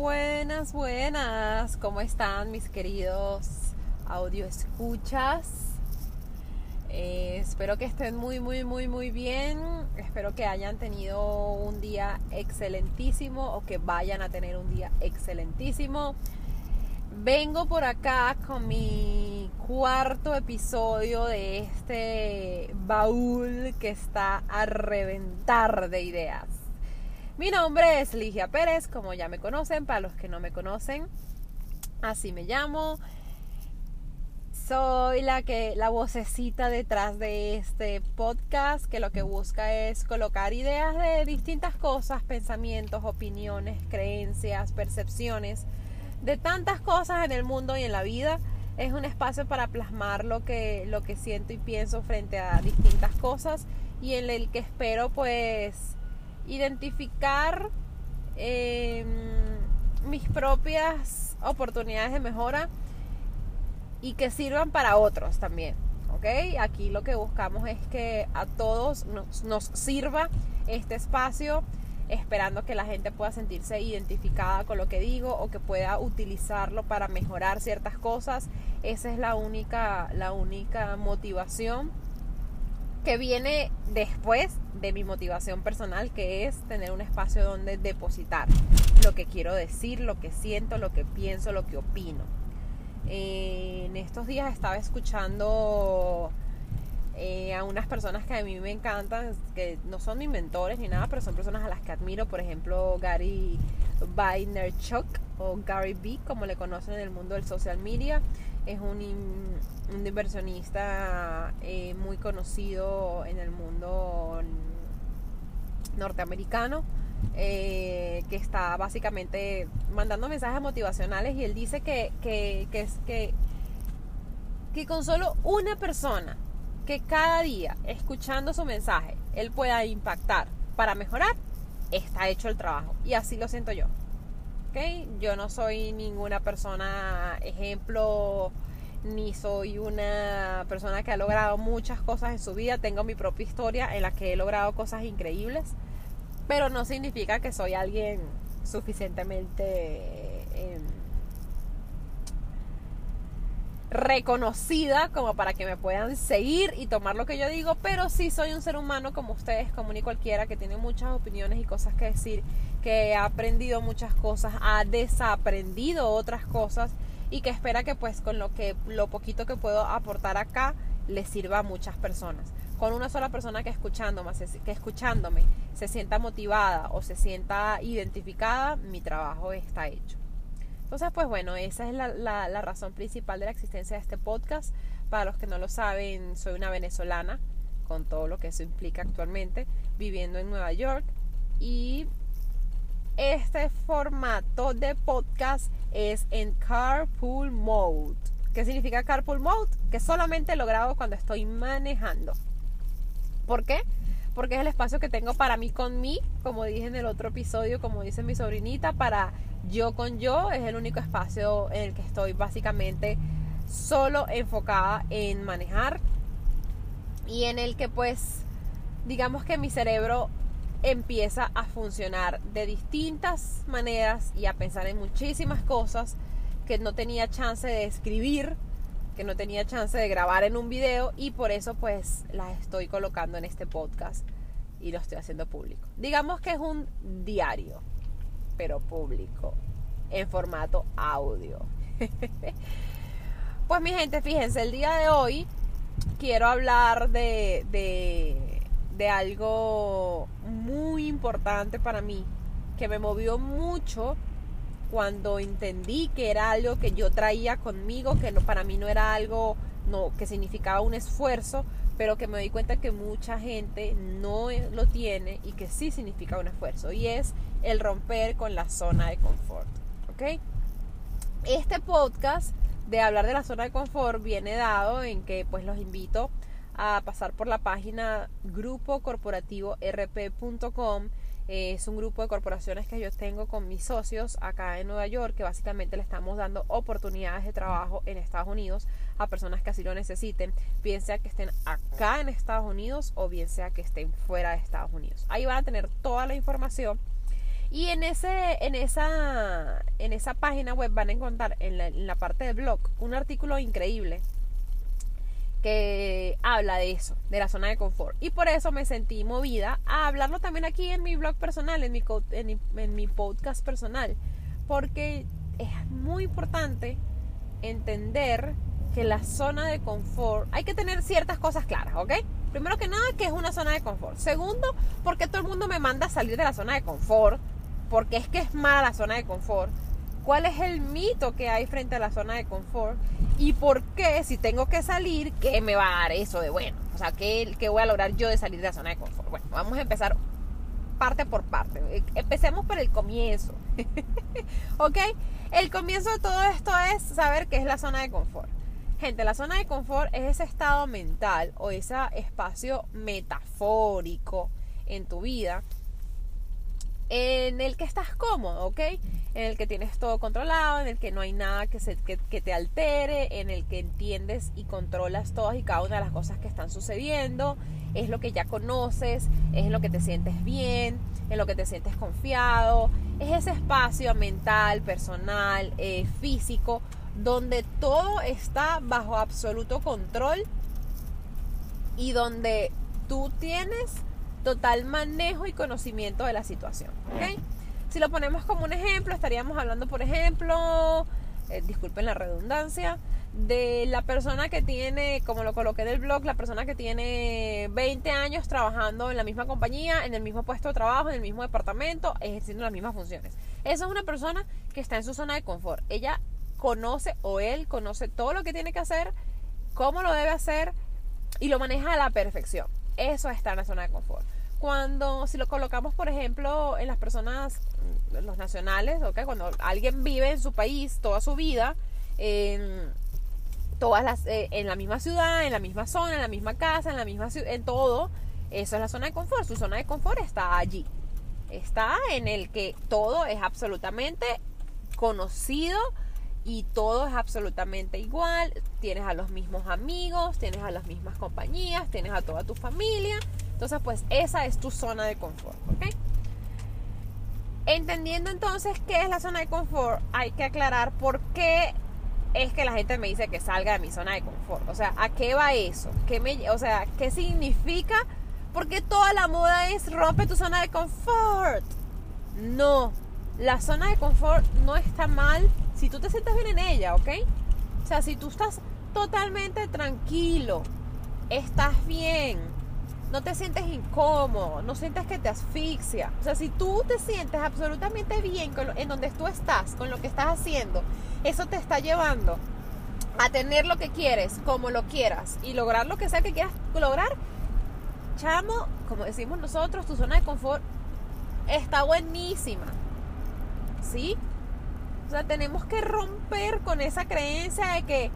Buenas, buenas. ¿Cómo están mis queridos audio escuchas? Eh, espero que estén muy, muy, muy, muy bien. Espero que hayan tenido un día excelentísimo o que vayan a tener un día excelentísimo. Vengo por acá con mi cuarto episodio de este baúl que está a reventar de ideas. Mi nombre es Ligia Pérez, como ya me conocen, para los que no me conocen, así me llamo. Soy la que la vocecita detrás de este podcast que lo que busca es colocar ideas de distintas cosas, pensamientos, opiniones, creencias, percepciones de tantas cosas en el mundo y en la vida. Es un espacio para plasmar lo que, lo que siento y pienso frente a distintas cosas y en el que espero pues identificar em, mis propias oportunidades de mejora y que sirvan para otros también. ¿Ok? Aquí lo que buscamos es que a todos nos, nos sirva este espacio esperando que la gente pueda sentirse identificada con lo que digo o que pueda utilizarlo para mejorar ciertas cosas. Esa es la única, la única motivación que viene después de mi motivación personal, que es tener un espacio donde depositar lo que quiero decir, lo que siento, lo que pienso, lo que opino. en estos días estaba escuchando eh, a unas personas que a mí me encantan, que no son mis mentores ni nada, pero son personas a las que admiro, por ejemplo Gary Vaynerchuk o Gary B, como le conocen en el mundo del social media es un, inversionista eh, muy conocido en el mundo norteamericano. Eh, que está básicamente mandando mensajes motivacionales y él dice que, que, que, que, que con solo una persona que cada día escuchando su mensaje él pueda impactar para mejorar, está hecho el trabajo. Y así lo siento yo. Yo no soy ninguna persona ejemplo, ni soy una persona que ha logrado muchas cosas en su vida. Tengo mi propia historia en la que he logrado cosas increíbles, pero no significa que soy alguien suficientemente em, reconocida como para que me puedan seguir y tomar lo que yo digo, pero sí soy un ser humano como ustedes, como ni cualquiera, que tiene muchas opiniones y cosas que decir que ha aprendido muchas cosas, ha desaprendido otras cosas y que espera que pues con lo que lo poquito que puedo aportar acá le sirva a muchas personas. Con una sola persona que escuchándome, que escuchándome se sienta motivada o se sienta identificada, mi trabajo está hecho. Entonces, pues bueno, esa es la, razón principal de la existencia de este podcast. Para los que no lo saben, soy una venezolana, con todo lo que eso implica actualmente, viviendo en Nueva York. Y este formato de podcast es en carpool mode. ¿Qué significa carpool mode? Que solamente lo grabo cuando estoy manejando. ¿Por qué? Porque es el espacio que tengo para mí con mí, como dije en el otro episodio, como dice mi sobrinita, para yo con yo. Es el único espacio en el que estoy básicamente solo enfocada en manejar y en el que pues digamos que mi cerebro empieza a funcionar de distintas maneras y a pensar en muchísimas cosas que no tenía chance de escribir, que no tenía chance de grabar en un video y por eso pues las estoy colocando en este podcast y lo estoy haciendo público. Digamos que es un diario, pero público, en formato audio. pues mi gente, fíjense, el día de hoy quiero hablar de, de de algo muy importante para mí, que me movió mucho cuando entendí que era algo que yo traía conmigo, que no, para mí no era algo no, que significaba un esfuerzo, pero que me di cuenta que mucha gente no lo tiene y que sí significa un esfuerzo, y es el romper con la zona de confort. Este podcast de hablar de la zona de confort viene dado en que pues los invito a pasar por la página grupocorporativor.p.com. Es un grupo de corporaciones que yo tengo con mis socios acá en Nueva York, que básicamente le estamos dando oportunidades de trabajo en Estados Unidos a personas que así lo necesiten, bien sea que estén acá en Estados Unidos o bien sea que estén fuera de Estados Unidos. Ahí van a tener toda la información Y en, ese, en, esa, en esa página web van a encontrar en la, en la parte del blog un artículo increíble que habla de eso, de la zona de confort. Y por eso me sentí movida a hablarlo también aquí en mi blog personal, en mi, en mi, podcast personal. Porque es muy importante entender que la zona de confort, hay que tener ciertas cosas claras, ¿ok? Primero que nada, que es una zona de confort. Segundo, porque todo el mundo me manda a salir de la zona de confort, porque es que es mala la zona de confort. ¿Cuál es el mito que hay frente a la zona de confort? ¿Y por qué, si tengo que salir, qué me va a dar eso de bueno? O sea, ¿qué, qué voy a lograr yo de salir de la zona de confort? Bueno, vamos a empezar parte por parte. Empecemos por el comienzo. ¿Ok? El comienzo de todo esto es saber qué es la zona de confort. Gente, la zona de confort es ese estado mental o ese espacio metafórico en tu vida en el que estás cómodo, ¿ok? En el que tienes todo controlado, en el que no hay nada que, se, que, te altere, en el que entiendes y controlas todas y cada una de las cosas que están sucediendo, es lo que ya conoces, es lo que te sientes bien, en lo que te sientes confiado, es ese espacio mental, personal, eh, físico, donde todo está bajo absoluto control y donde tú tienes total manejo y conocimiento de la situación. Si lo ponemos como un ejemplo, estaríamos hablando, por ejemplo, eh, disculpen la redundancia, de la persona que tiene, como lo coloqué en el blog, la persona que tiene 20 años trabajando en la misma compañía, en el mismo puesto de trabajo, en el mismo departamento, ejerciendo las mismas funciones. Esa es una persona que está en su zona de confort. Ella conoce o él conoce todo lo que tiene que hacer, cómo lo debe hacer y lo maneja a la perfección. Eso está en la zona de confort. Cuando, si lo colocamos, por ejemplo, en las personas, mm, los nacionales, ¿okay? cuando alguien vive en su país toda su vida, en, todas las, eh, en la misma ciudad, en la misma zona, en la misma casa, en la misma en todo, eso es la zona de confort. Su zona de confort está allí. Está en el que todo es absolutamente conocido, y todo es absolutamente igual. Tienes a los mismos amigos, tienes a las mismas compañías, tienes a toda tu familia. Entonces, pues esa es tu zona de confort, ¿ok? Entendiendo entonces qué es la zona de confort, hay que aclarar por qué es que la gente me dice que salga de mi zona de confort. O sea, ¿a qué va eso? ¿Qué me, o sea, ¿qué significa? Porque toda la moda es rompe tu zona de confort. No, la zona de confort no está mal si tú te sientes bien en ella, ¿ok? O sea, si tú estás totalmente tranquilo, estás bien, no te sientes incómodo, no sientes que te asfixia. O sea, si tú te sientes absolutamente bien con en donde tú estás, con lo que estás haciendo, eso te está llevando a tener lo que quieres, como lo quieras, y lograr lo que sea que quieras lograr. Chamo, como decimos nosotros, tu zona de confort está buenísima. ¿Sí? O sea, tenemos que romper con esa creencia de que,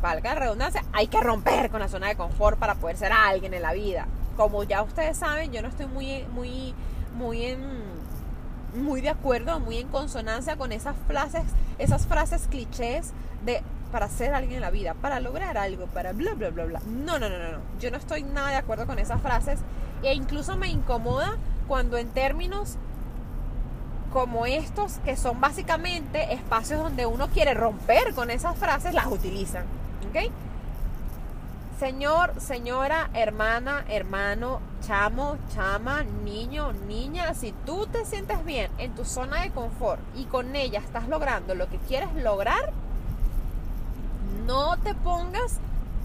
valga la redundancia, hay que romper con la zona de confort para poder ser alguien en la vida. Como ya ustedes saben, yo no estoy muy, muy, muy en, muy de acuerdo, muy en consonancia con esas frases, esas frases clichés de para ser alguien en la vida, para lograr algo, para bla bla bla bla. No, no, no, no, no. Yo no estoy nada de acuerdo con esas frases e incluso me incomoda cuando en términos como estos, que son básicamente espacios donde uno quiere romper con esas frases, las utilizan. ¿Ok? Señor, señora, hermana, hermano, chamo, chama, niño, niña, si tú te sientes bien en tu zona de confort y con ella estás logrando lo que quieres lograr, no te pongas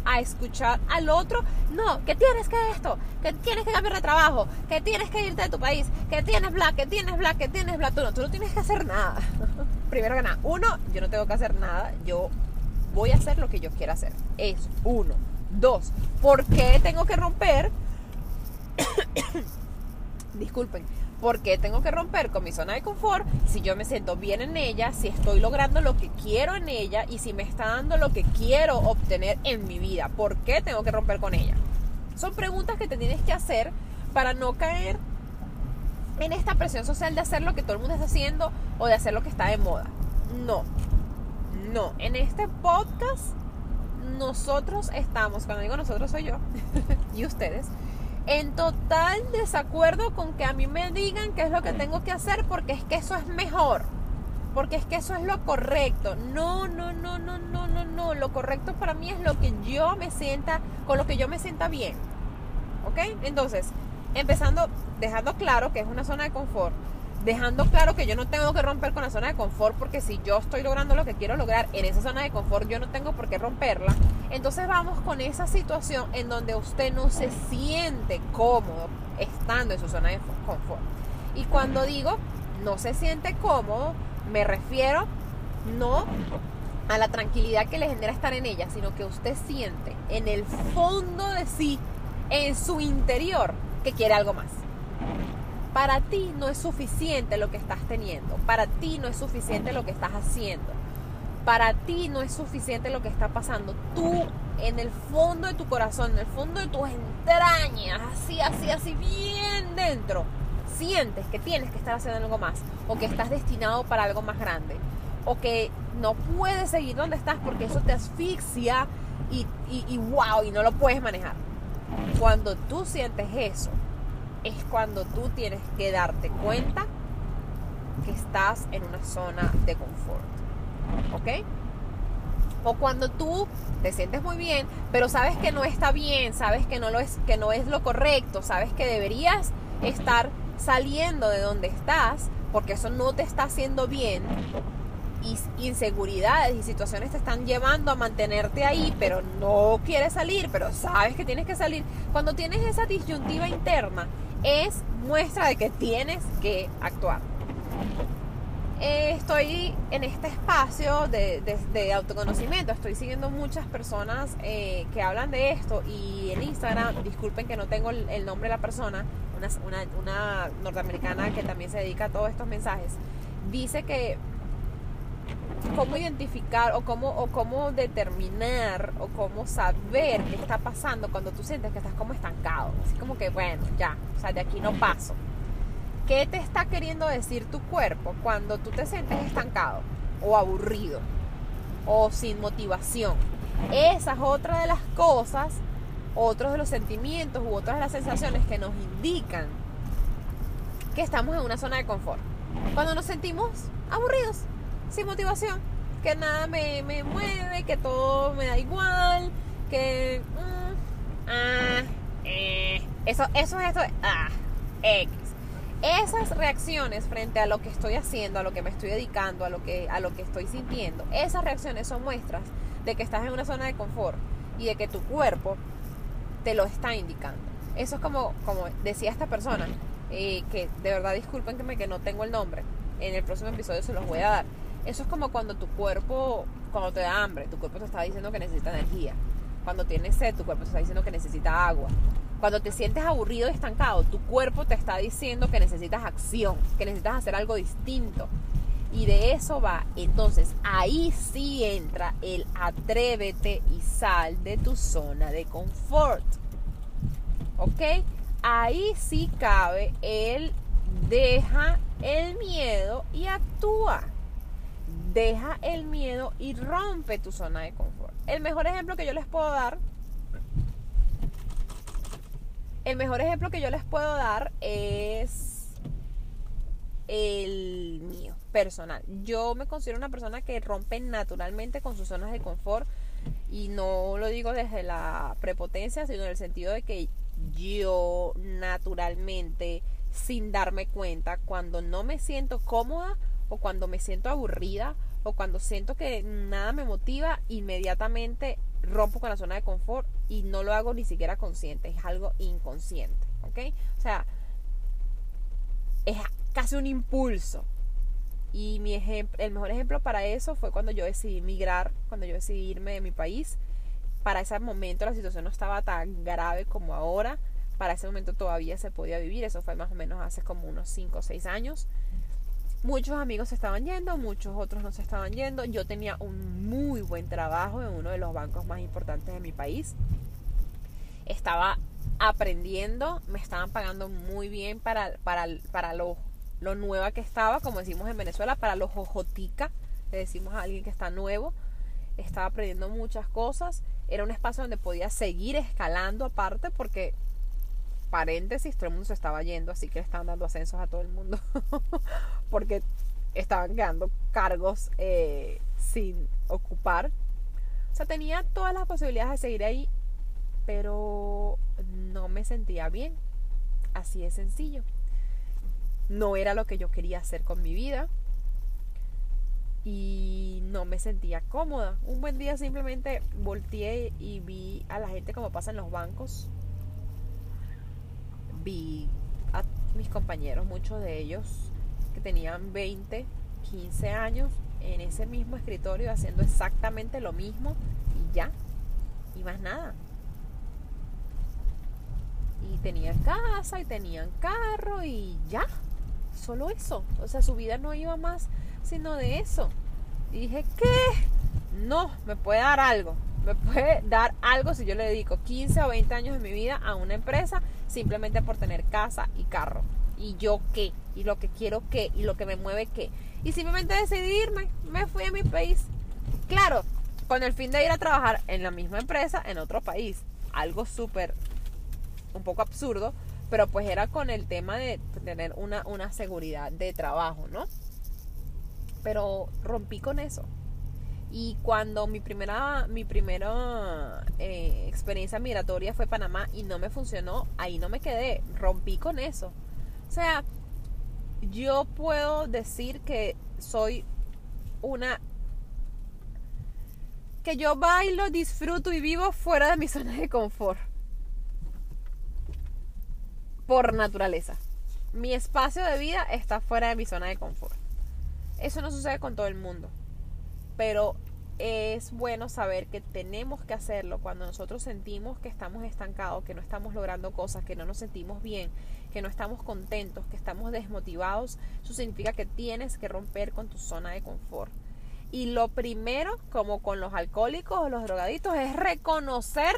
a escuchar al otro. No, que tienes que esto, que tienes que cambiar de trabajo, que tienes que irte de tu país, que tienes black, que tienes black, que tienes black. Tú no, tú no tienes que hacer nada. Primero que nada, uno, yo no tengo que hacer nada, yo voy a hacer lo que yo quiera hacer. Es uno. Dos, ¿por qué tengo que romper? Disculpen, ¿Por qué tengo que romper con mi zona de confort si yo me siento bien en ella, si estoy logrando lo que quiero en ella y si me está dando lo que quiero obtener en mi vida? ¿Por qué tengo que romper con ella? Son preguntas que te tienes que hacer para no caer en esta presión social de hacer lo que todo el mundo está haciendo o de hacer lo que está de moda. No, no. En este podcast nosotros estamos, cuando digo nosotros soy yo y ustedes, en total desacuerdo con que a mí me digan qué es lo que tengo que hacer porque es que eso es mejor. Porque es que eso es lo correcto. No, no, no, no, no, no, no. Lo correcto para mí es lo que yo me sienta, con lo que yo me sienta bien. ¿Ok? Entonces, empezando, dejando claro que es una zona de confort dejando claro que yo no tengo que romper con la zona de confort porque si yo estoy logrando lo que quiero lograr en esa zona de confort yo no tengo por qué romperla. Entonces vamos con esa situación en donde usted no se siente cómodo estando en su zona de confort. Y cuando digo no se siente cómodo, me refiero no a la tranquilidad que le genera estar en ella, sino que usted siente en el fondo de sí, en su interior, que quiere algo más. Para ti no es suficiente lo que estás teniendo. Para ti no es suficiente lo que estás haciendo. Para ti no es suficiente lo que está pasando. Tú en el fondo de tu corazón, en el fondo de tus entrañas, así, así, así, bien dentro, sientes que tienes que estar haciendo algo más. O que estás destinado para algo más grande. O que no puedes seguir donde estás porque eso te asfixia y, y, y wow, y no lo puedes manejar. Cuando tú sientes eso, es cuando tú tienes que darte cuenta que estás en una zona de confort. ¿Ok? O cuando tú te sientes muy bien, pero sabes que no está bien, sabes que no, lo es, que no es lo correcto, sabes que deberías estar saliendo de donde estás, porque eso no te está haciendo bien, y inseguridades y situaciones te están llevando a mantenerte ahí, pero no quieres salir, pero sabes que tienes que salir. Cuando tienes esa disyuntiva interna, es muestra de que tienes que actuar. Eh, estoy en este espacio de, autoconocimiento, estoy siguiendo muchas personas eh, que hablan de esto y en Instagram, disculpen que no tengo el, nombre de la persona, una, una norteamericana que también se dedica a todos estos mensajes, dice que cómo identificar o cómo, o cómo determinar o cómo saber qué está pasando cuando tú sientes que estás como estancado. Así como que, bueno, ya, o sea, de aquí no paso. ¿Qué te está queriendo decir tu cuerpo cuando tú te sientes estancado o aburrido o sin motivación? Esa es otra de las cosas, otros de los sentimientos u otras de las sensaciones que nos indican que estamos en una zona de confort. Cuando nos sentimos aburridos, sin motivación, que nada me, mueve, que todo me da igual, que... Mm, ah, eh, eso, eso es esto, ah, X. Esas reacciones frente a lo que estoy haciendo, a lo que me estoy dedicando, a lo que, a lo que estoy sintiendo, esas reacciones son muestras de que estás en una zona de confort y de que tu cuerpo te lo está indicando. Eso es como, como decía esta persona, eh, que de verdad disculpen que, me, que no tengo el nombre, en el próximo episodio se los voy a dar eso es como cuando tu cuerpo, cuando te da hambre, tu cuerpo te está diciendo que necesita energía. Cuando tienes sed, tu cuerpo te está diciendo que necesita agua. Cuando te sientes aburrido y estancado, tu cuerpo te está diciendo que necesitas acción, que necesitas hacer algo distinto. Y de eso va. Entonces, ahí sí entra el atrévete y sal de tu zona de confort. ¿Ok? Ahí sí cabe el deja el miedo y actúa deja el miedo y rompe tu zona de confort. El mejor ejemplo que yo les puedo dar, el mejor ejemplo que yo les puedo dar es el mío, personal. Yo me considero una persona que rompe naturalmente con sus zonas de confort y no lo digo desde la prepotencia, sino en el sentido de que yo naturalmente, sin darme cuenta, cuando no me siento cómoda, o cuando me siento aburrida o cuando siento que nada me motiva, inmediatamente rompo con la zona de confort y no lo hago ni siquiera consciente, es algo inconsciente, ¿ok? O sea, es casi un impulso. Y mi el mejor ejemplo para eso fue cuando yo decidí migrar, cuando yo decidí irme de mi país. Para ese momento la situación no estaba tan grave como ahora. Para ese momento todavía se podía vivir. Eso fue más o menos hace como unos 5 o 6 años. Muchos amigos se estaban yendo, muchos otros no se estaban yendo. Yo tenía un muy buen trabajo en uno de los bancos más importantes de mi país. Estaba aprendiendo, me estaban pagando muy bien para, para, para lo, lo nueva que estaba, como decimos en Venezuela, para los ojotica, le decimos a alguien que está nuevo. Estaba aprendiendo muchas cosas. Era un espacio donde podía seguir escalando aparte porque paréntesis, todo el mundo se estaba yendo, así que le estaban dando ascensos a todo el mundo, porque estaban quedando cargos eh, sin ocupar. O sea, tenía todas las posibilidades de seguir ahí, pero no me sentía bien. Así de sencillo. No era lo que yo quería hacer con mi vida y no me sentía cómoda. Un buen día simplemente volteé y vi a la gente como pasa en los bancos. Vi a mis compañeros, muchos de ellos que tenían 20, 15 años en ese mismo escritorio haciendo exactamente lo mismo y ya, y más nada. Y tenían casa y tenían carro y ya, solo eso. O sea, su vida no iba más sino de eso. Y dije, ¿qué? No, me puede dar algo. Me puede dar algo si yo le dedico 15 o 20 años de mi vida a una empresa simplemente por tener casa y carro. ¿Y yo qué? ¿Y lo que quiero qué? ¿Y lo que me mueve qué? Y simplemente decidí irme. Me fui a mi país. Claro, con el fin de ir a trabajar en la misma empresa en otro país. Algo súper, un poco absurdo, pero pues era con el tema de tener una, una seguridad de trabajo, ¿no? Pero rompí con eso. Y cuando mi primera, mi primera eh, experiencia migratoria fue Panamá y no me funcionó, ahí no me quedé, rompí con eso. O sea, yo puedo decir que soy una... que yo bailo, disfruto y vivo fuera de mi zona de confort. Por naturaleza. Mi espacio de vida está fuera de mi zona de confort. Eso no sucede con todo el mundo. Pero es bueno saber que tenemos que hacerlo cuando nosotros sentimos que estamos estancados, que no estamos logrando cosas, que no nos sentimos bien, que no estamos contentos, que estamos desmotivados. Eso significa que tienes que romper con tu zona de confort. Y lo primero, como con los alcohólicos o los drogaditos, es reconocer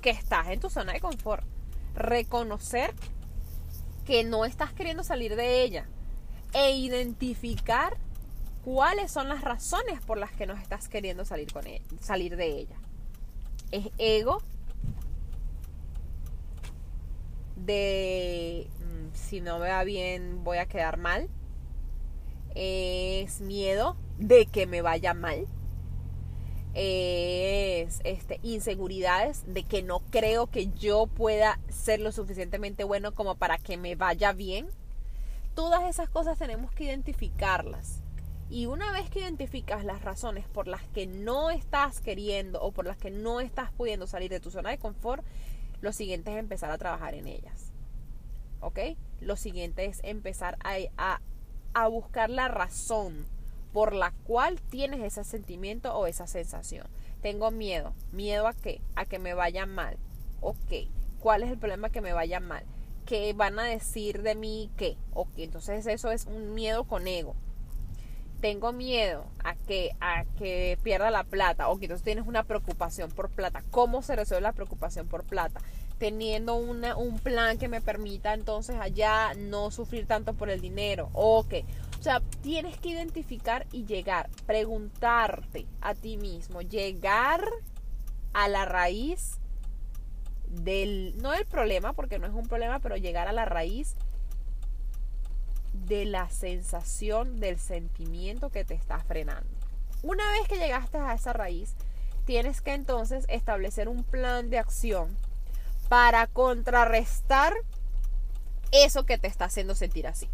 que estás en tu zona de confort. Reconocer que no estás queriendo salir de ella e identificar cuáles son las razones por las que no estás queriendo salir, con e, salir de ella. Es ego de mm, si no me va bien voy a quedar mal. Es miedo de que me vaya mal. Es este, inseguridades de que no creo que yo pueda ser lo suficientemente bueno como para que me vaya bien Todas esas cosas tenemos que identificarlas. Y una vez que identificas las razones por las que no estás queriendo o por las que no estás pudiendo salir de tu zona de confort, lo siguiente es empezar a trabajar en ellas. ¿Ok? Lo siguiente es empezar a, a, buscar la razón por la cual tienes ese sentimiento o esa sensación. Tengo miedo. ¿Miedo a qué? A que me vaya mal. Ok. ¿Cuál es el problema que me vaya mal? que van a decir de mí qué. Ok, entonces eso es un miedo con ego. Tengo miedo a que, a que pierda la plata. Ok, entonces tienes una preocupación por plata. ¿Cómo se resuelve la preocupación por plata? Teniendo una, un plan que me permita entonces allá no sufrir tanto por el dinero. Ok. O sea, tienes que identificar y llegar, preguntarte a ti mismo, llegar a la raíz del, no del problema, porque no es un problema, pero llegar a la raíz de la sensación, del sentimiento que te está frenando. Una vez que llegaste a esa raíz, tienes que entonces establecer un plan de acción para contrarrestar eso que te está haciendo sentir así.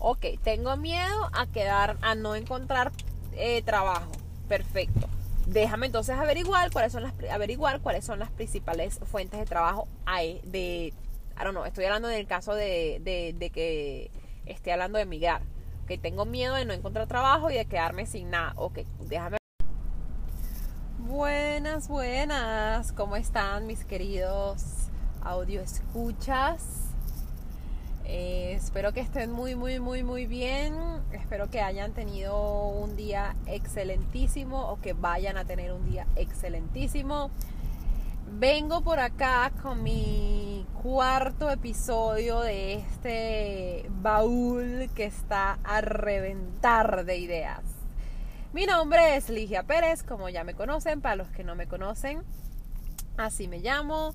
Ok, tengo miedo a quedar, a no encontrar eh, trabajo. Perfecto déjame entonces averiguar cuáles son las averiguar cuáles son las principales fuentes de trabajo hay de I don't know, estoy hablando en el caso de, de, que esté hablando de migrar que tengo miedo de no encontrar trabajo y de quedarme sin nada ok déjame buenas buenas cómo están mis queridos audio escuchas eh, espero que estén muy, muy, muy, muy bien. Espero que hayan tenido un día excelentísimo o que vayan a tener un día excelentísimo. Vengo por acá con mi cuarto episodio de este baúl que está a reventar de ideas. Mi nombre es Ligia Pérez, como ya me conocen, para los que no me conocen, así me llamo.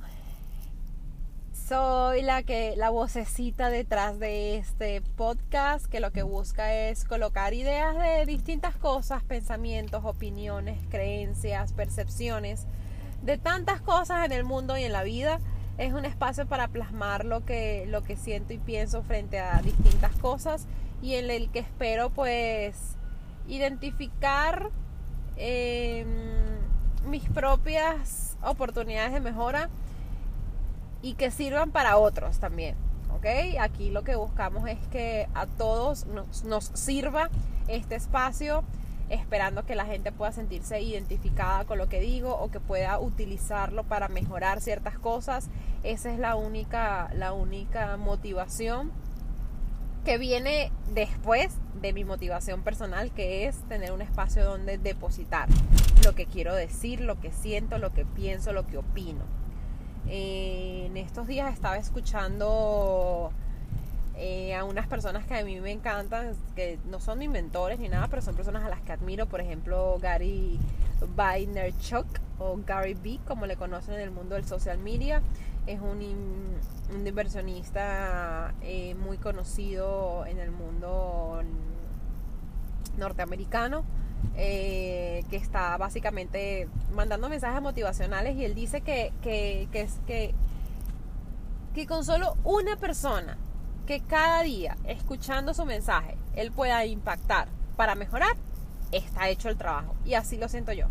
soy la que la vocecita detrás de este podcast que lo que busca es colocar ideas de distintas cosas, pensamientos, opiniones, creencias, percepciones de tantas cosas en el mundo y en la vida. Es un espacio para plasmar lo que lo que siento y pienso frente a distintas cosas y en el que espero pues identificar em, mis propias oportunidades de mejora y que sirvan para otros también. ¿Ok? Aquí lo que buscamos es que a todos nos, nos sirva este espacio esperando que la gente pueda sentirse identificada con lo que digo o que pueda utilizarlo para mejorar ciertas cosas. Esa es la única, la única motivación que viene después de mi motivación personal, que es tener un espacio donde depositar lo que quiero decir, lo que siento, lo que pienso, lo que opino. En estos días estaba escuchando eh, a unas personas que a mí me encantan, que no son mis mentores ni nada, pero son personas a las que admiro, por ejemplo Gary Vaynerchuk o Gary B, como le conocen en el mundo del social media, es un, un inversionista eh, muy conocido en el mundo norteamericano eh, que está básicamente mandando mensajes motivacionales y él dice que, que, que, que, que con solo una persona que cada día escuchando su mensaje él pueda impactar para mejorar, está hecho el trabajo. Y así lo siento yo.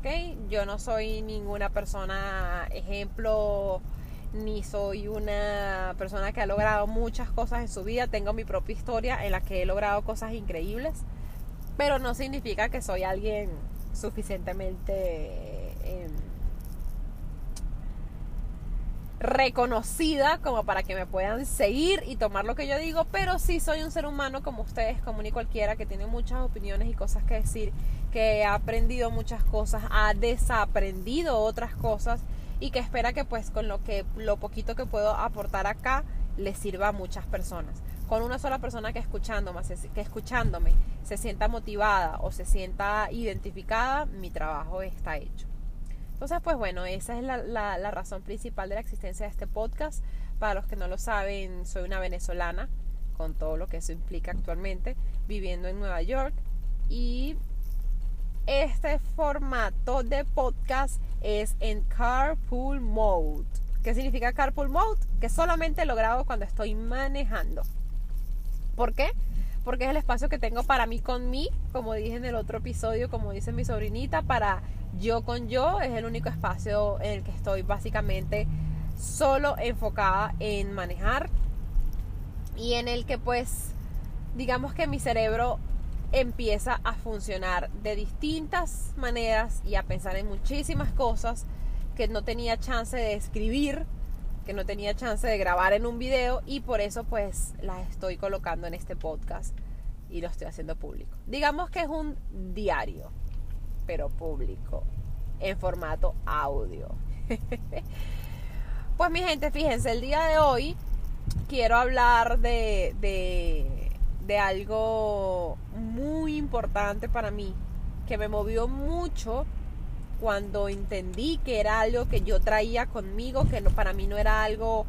¿Okay? Yo no soy ninguna persona ejemplo, ni soy una persona que ha logrado muchas cosas en su vida. Tengo mi propia historia en la que he logrado cosas increíbles pero no significa que soy alguien suficientemente em, reconocida como para que me puedan seguir y tomar lo que yo digo, pero sí soy un ser humano como ustedes, como ni cualquiera, que tiene muchas opiniones y cosas que decir, que ha aprendido muchas cosas, ha desaprendido otras cosas y que espera que pues con lo que lo poquito que puedo aportar acá le sirva a muchas personas con una sola persona que escuchándome, que escuchándome se sienta motivada o se sienta identificada, mi trabajo está hecho. Entonces, pues bueno, esa es la, razón principal de la existencia de este podcast. Para los que no lo saben, soy una venezolana, con todo lo que eso implica actualmente, viviendo en Nueva York. Y este formato de podcast es en carpool mode. ¿Qué significa carpool mode? Que solamente lo grabo cuando estoy manejando. ¿Por qué? Porque es el espacio que tengo para mí con mí, como dije en el otro episodio, como dice mi sobrinita, para yo con yo, es el único espacio en el que estoy básicamente solo enfocada en manejar y en el que pues digamos que mi cerebro empieza a funcionar de distintas maneras y a pensar en muchísimas cosas que no tenía chance de escribir que no tenía chance de grabar en un video y por eso pues las estoy colocando en este podcast y lo estoy haciendo público. Digamos que es un diario, pero público, en formato audio. pues mi gente, fíjense, el día de hoy quiero hablar de, de, de algo muy importante para mí, que me movió mucho cuando entendí que era algo que yo traía conmigo, que no, para mí no era algo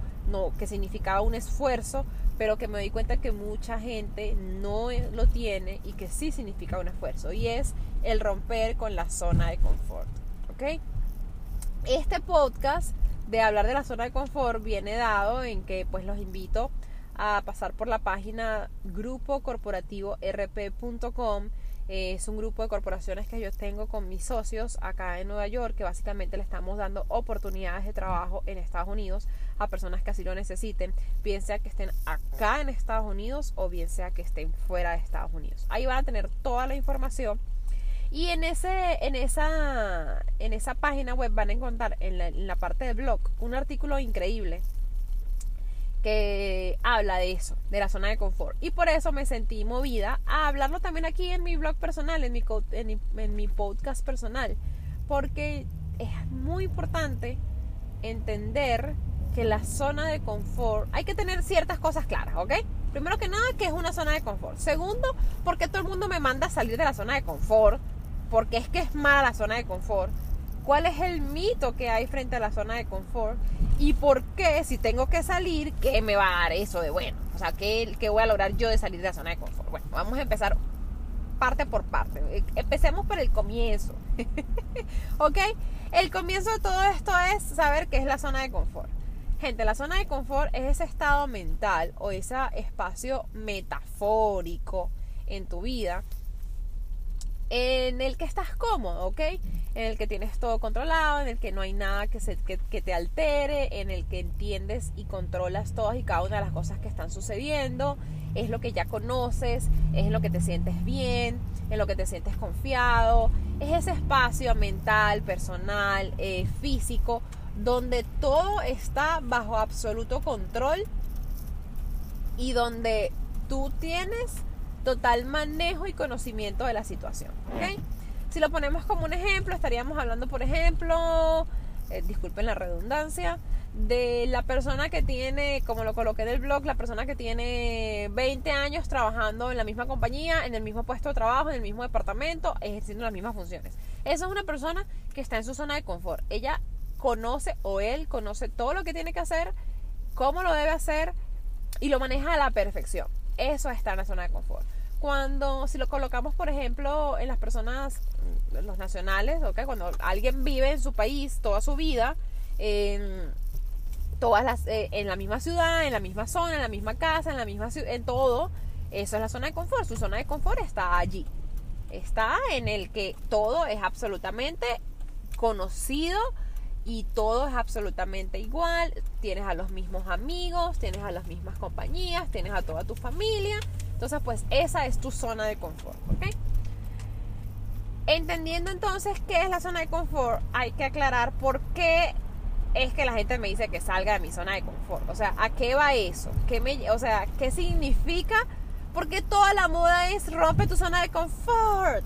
que significaba un esfuerzo, pero que me doy cuenta que mucha gente no lo tiene y que sí significa un esfuerzo, y es el romper con la zona de confort. Este podcast de hablar de la zona de confort viene dado en que pues los invito a pasar por la página grupocorporativor.p.com es un grupo de corporaciones que yo tengo con mis socios acá en Nueva York, que básicamente le estamos dando oportunidades de trabajo en Estados Unidos a personas que así lo necesiten, bien sea que estén acá en Estados Unidos o bien sea que estén fuera de Estados Unidos. Ahí van a tener toda la información. Y en, ese, en, esa, en esa página web van a encontrar en la parte del blog un artículo increíble que habla de eso, de la zona de confort. Y por eso me sentí movida a hablarlo también aquí en mi blog personal, en mi, podcast personal. Porque es muy importante entender que la zona de confort, hay que tener ciertas cosas claras, ¿ok? Primero que nada, que es una zona de confort. Segundo, porque todo el mundo me manda a salir de la zona de confort, porque es que es mala la zona de confort. ¿Cuál es el mito que hay frente a la zona de confort? ¿Y por qué, si tengo que salir, qué me va a dar eso de bueno? O sea, ¿qué, qué voy a lograr yo de salir de la zona de confort? Bueno, vamos a empezar parte por parte. Empecemos por el comienzo. ¿Ok? El comienzo de todo esto es saber qué es la zona de confort. Gente, la zona de confort es ese estado mental o ese espacio metafórico en tu vida en el que estás cómodo, ¿ok? En el que tienes todo controlado, en el que no hay nada que, se, que, te altere, en el que entiendes y controlas todas y cada una de las cosas que están sucediendo, es lo que ya conoces, es en lo que te sientes bien, en lo que te sientes confiado, es ese espacio mental, personal, eh, físico, donde todo está bajo absoluto control y donde tú tienes total manejo y conocimiento de la situación. Si lo ponemos como un ejemplo, estaríamos hablando, por ejemplo, eh, disculpen la redundancia, de la persona que tiene, como lo coloqué en el blog, la persona que tiene 20 años trabajando en la misma compañía, en el mismo puesto de trabajo, en el mismo departamento, ejerciendo las mismas funciones. Esa es una persona que está en su zona de confort. Ella conoce o él conoce todo lo que tiene que hacer, cómo lo debe hacer y lo maneja a la perfección. Eso está en la zona de confort. Cuando, si lo colocamos, por ejemplo, en las personas, mm, los nacionales, ¿okay? cuando alguien vive en su país toda su vida, todas las, eh, en la misma ciudad, en la misma zona, en la misma casa, en la misma en todo, eso es la zona de confort. Su zona de confort está allí. Está en el que todo es absolutamente conocido, y todo es absolutamente igual. Tienes a los mismos amigos, tienes a las mismas compañías, tienes a toda tu familia. Entonces, pues esa es tu zona de confort, ¿ok? Entendiendo entonces qué es la zona de confort, hay que aclarar por qué es que la gente me dice que salga de mi zona de confort. O sea, ¿a qué va eso? ¿Qué me, o sea, ¿qué significa? Porque toda la moda es rompe tu zona de confort.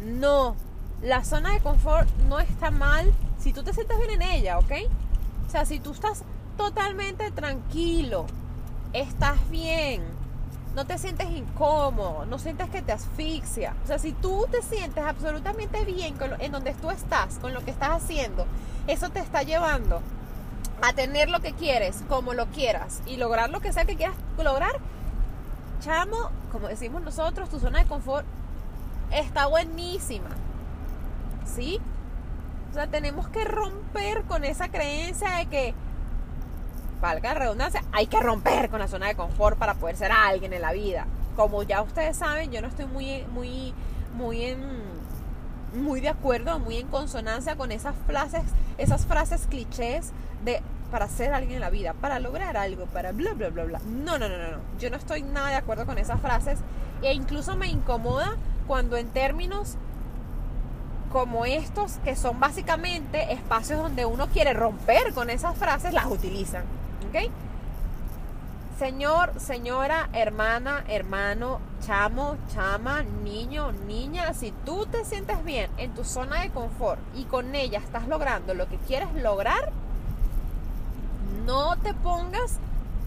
No, la zona de confort no está mal si tú te sientes bien en ella, ¿ok? O sea, si tú estás totalmente tranquilo, estás bien, no te sientes incómodo, no sientes que te asfixia. O sea, si tú te sientes absolutamente bien en donde tú estás, con lo que estás haciendo, eso te está llevando a tener lo que quieres, como lo quieras, y lograr lo que sea que quieras lograr, chamo, como decimos nosotros, tu zona de confort está buenísima. ¿Sí? O sea, tenemos que romper con esa creencia de que, valga la redundancia, hay que romper con la zona de confort para poder ser alguien en la vida. Como ya ustedes saben, yo no estoy muy, muy, muy en, muy de acuerdo, muy en consonancia con esas frases, esas frases clichés de para ser alguien en la vida, para lograr algo, para bla, bla, bla, bla. No, no, no, no, no. Yo no estoy nada de acuerdo con esas frases e incluso me incomoda cuando en términos como estos, que son básicamente espacios donde uno quiere romper con esas frases, las utilizan. ¿Ok? Señor, señora, hermana, hermano, chamo, chama, niño, niña, si tú te sientes bien en tu zona de confort y con ella estás logrando lo que quieres lograr, no te pongas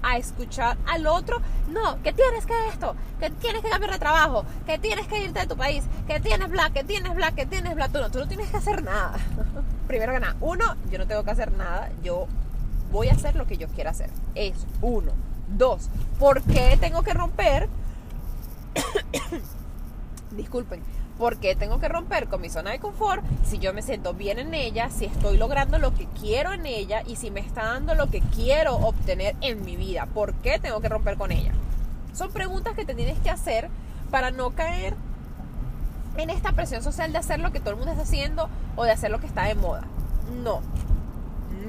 a escuchar al otro. No, que tienes que esto, que tienes que cambiar de trabajo, que tienes que irte de tu país, que tienes bla, que tienes bla, que tienes bla. Tú no, tú no tienes que hacer nada. Primero que nada, uno, yo no tengo que hacer nada. Yo voy a hacer lo que yo quiera hacer. Es uno. Dos, ¿por qué tengo que romper? Disculpen ¿Por qué tengo que romper con mi zona de confort si yo me siento bien en ella, si estoy logrando lo que quiero en ella y si me está dando lo que quiero obtener en mi vida? ¿Por qué tengo que romper con ella? Son preguntas que te tienes que hacer para no caer en esta presión social de hacer lo que todo el mundo está haciendo o de hacer lo que está de moda. No,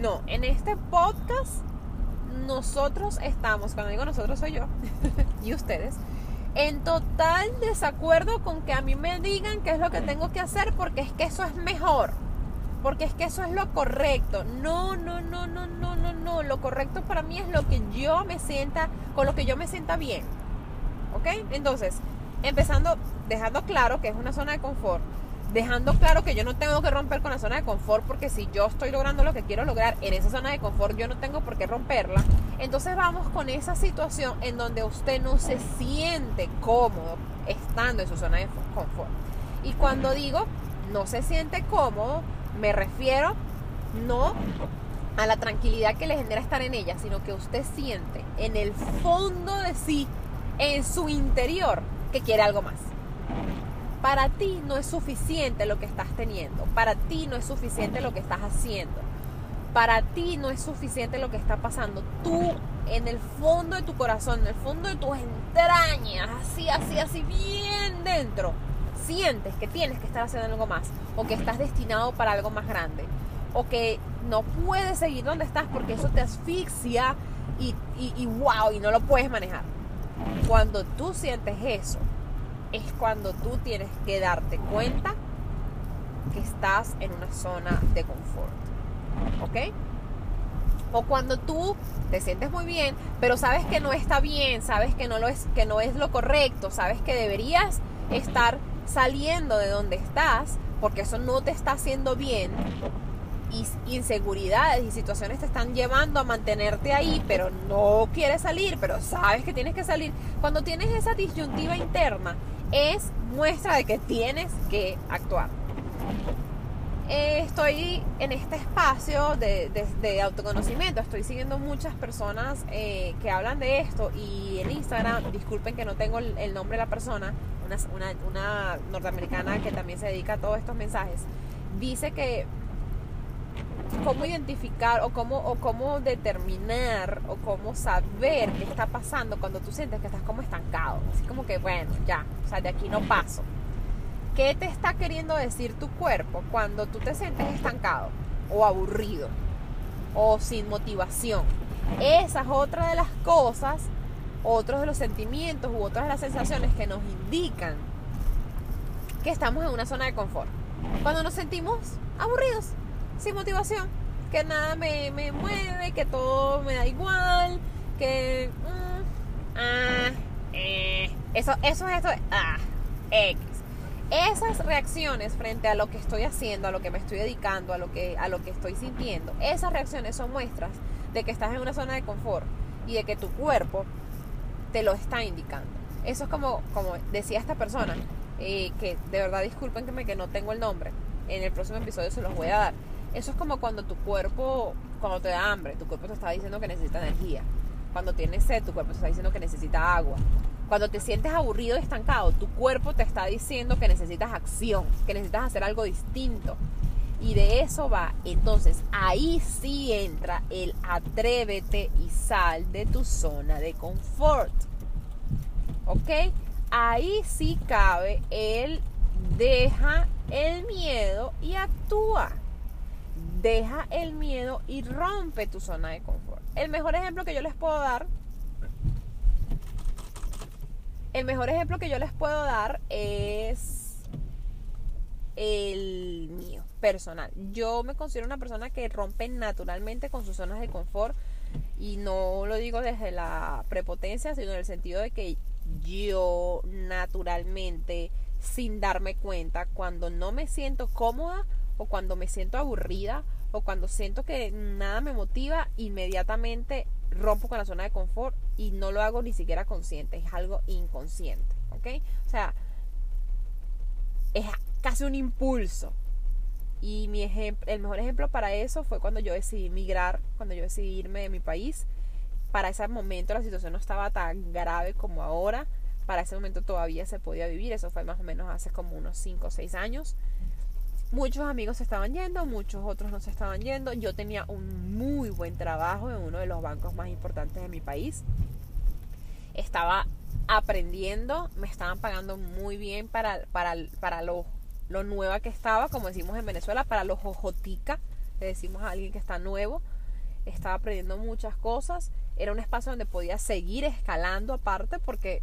no. En este podcast nosotros estamos, cuando digo nosotros soy yo y ustedes, en total desacuerdo con que a mí me digan qué es lo que tengo que hacer porque es que eso es mejor. Porque es que eso es lo correcto. No, no, no, no, no, no, no. Lo correcto para mí es lo que yo me sienta, con lo que yo me sienta bien. ¿Ok? Entonces, empezando, dejando claro que es una zona de confort dejando claro que yo no tengo que romper con la zona de confort porque si yo estoy logrando lo que quiero lograr en esa zona de confort, yo no tengo por qué romperla. Entonces vamos con esa situación en donde usted no se siente cómodo estando en su zona de confort. Y cuando digo no se siente cómodo, Me refiero no a la tranquilidad que le genera estar en ella, sino que usted siente en el fondo de sí, en su interior, que quiere algo más. Para ti no es suficiente lo que estás teniendo, para ti no es suficiente lo que estás haciendo, para ti no es suficiente lo que está pasando. Tú en el fondo de tu corazón, en el fondo de tus entrañas, así, así, así, bien dentro, sientes que tienes que estar haciendo algo más o que estás destinado para algo más grande o que no puedes seguir donde estás porque eso te asfixia y, y, wow, y no lo puedes manejar. Cuando tú sientes eso, es cuando tú tienes que darte cuenta que estás en una zona de confort. ¿Ok? O cuando tú te sientes muy bien, pero sabes que no está bien, sabes que no, lo es, que no es lo correcto, sabes que deberías estar saliendo de donde estás, porque eso no te está haciendo bien, y inseguridades y situaciones te están llevando a mantenerte ahí, pero no quieres salir, pero sabes que tienes que salir. Cuando tienes esa disyuntiva interna, es muestra de que tienes que actuar. Eh, estoy en este espacio de, autoconocimiento, estoy siguiendo muchas personas eh, que hablan de esto y en Instagram, disculpen que no tengo el, nombre de la persona, una, una norteamericana que también se dedica a todos estos mensajes, dice que cómo identificar o cómo, o cómo determinar o cómo saber qué está pasando cuando tú sientes que estás como estancado. Así como que, bueno, ya, o sea, de aquí no paso. ¿Qué te está queriendo decir tu cuerpo cuando tú te sientes estancado o aburrido o sin motivación? Esa es otra de las cosas, otros de los sentimientos u otras de las sensaciones que nos indican que estamos en una zona de confort. Cuando nos sentimos aburridos, sin motivación, que nada me, mueve, que todo me da igual, que... Mm, ah, eh, eso, eso es esto, ah, X. Esas reacciones frente a lo que estoy haciendo, a lo que me estoy dedicando, a lo que, a lo que estoy sintiendo, esas reacciones son muestras de que estás en una zona de confort y de que tu cuerpo te lo está indicando. Eso es como, como decía esta persona, eh, que de verdad discúlpenme que no tengo el nombre, en el próximo episodio se los voy a dar eso es como cuando tu cuerpo, cuando te da hambre, tu cuerpo te está diciendo que necesita energía. Cuando tienes sed, tu cuerpo te está diciendo que necesita agua. Cuando te sientes aburrido y estancado, tu cuerpo te está diciendo que necesitas acción, que necesitas hacer algo distinto. Y de eso va. Entonces, ahí sí entra el atrévete y sal de tu zona de confort. ¿Ok? Ahí sí cabe el deja el miedo y actúa deja el miedo y rompe tu zona de confort. El mejor ejemplo que yo les puedo dar, el mejor ejemplo que yo les puedo dar es el mío, personal. Yo me considero una persona que rompe naturalmente con sus zonas de confort y no lo digo desde la prepotencia, sino en el sentido de que yo naturalmente, sin darme cuenta, cuando no me siento cómoda, o cuando me siento aburrida o cuando siento que nada me motiva, inmediatamente rompo con la zona de confort y no lo hago ni siquiera consciente, es algo inconsciente, ¿ok? O sea, es casi un impulso. Y mi ejemplo, el mejor ejemplo para eso fue cuando yo decidí migrar, cuando yo decidí irme de mi país. Para ese momento la situación no estaba tan grave como ahora. Para ese momento todavía se podía vivir. Eso fue más o menos hace como unos 5 o 6 años. Muchos amigos se estaban yendo, muchos otros no se estaban yendo. Yo tenía un muy buen trabajo en uno de los bancos más importantes de mi país. Estaba aprendiendo, me estaban pagando muy bien para, para, para lo, lo nueva que estaba, como decimos en Venezuela, para los jojotica, le decimos a alguien que está nuevo. Estaba aprendiendo muchas cosas. Era un espacio donde podía seguir escalando aparte porque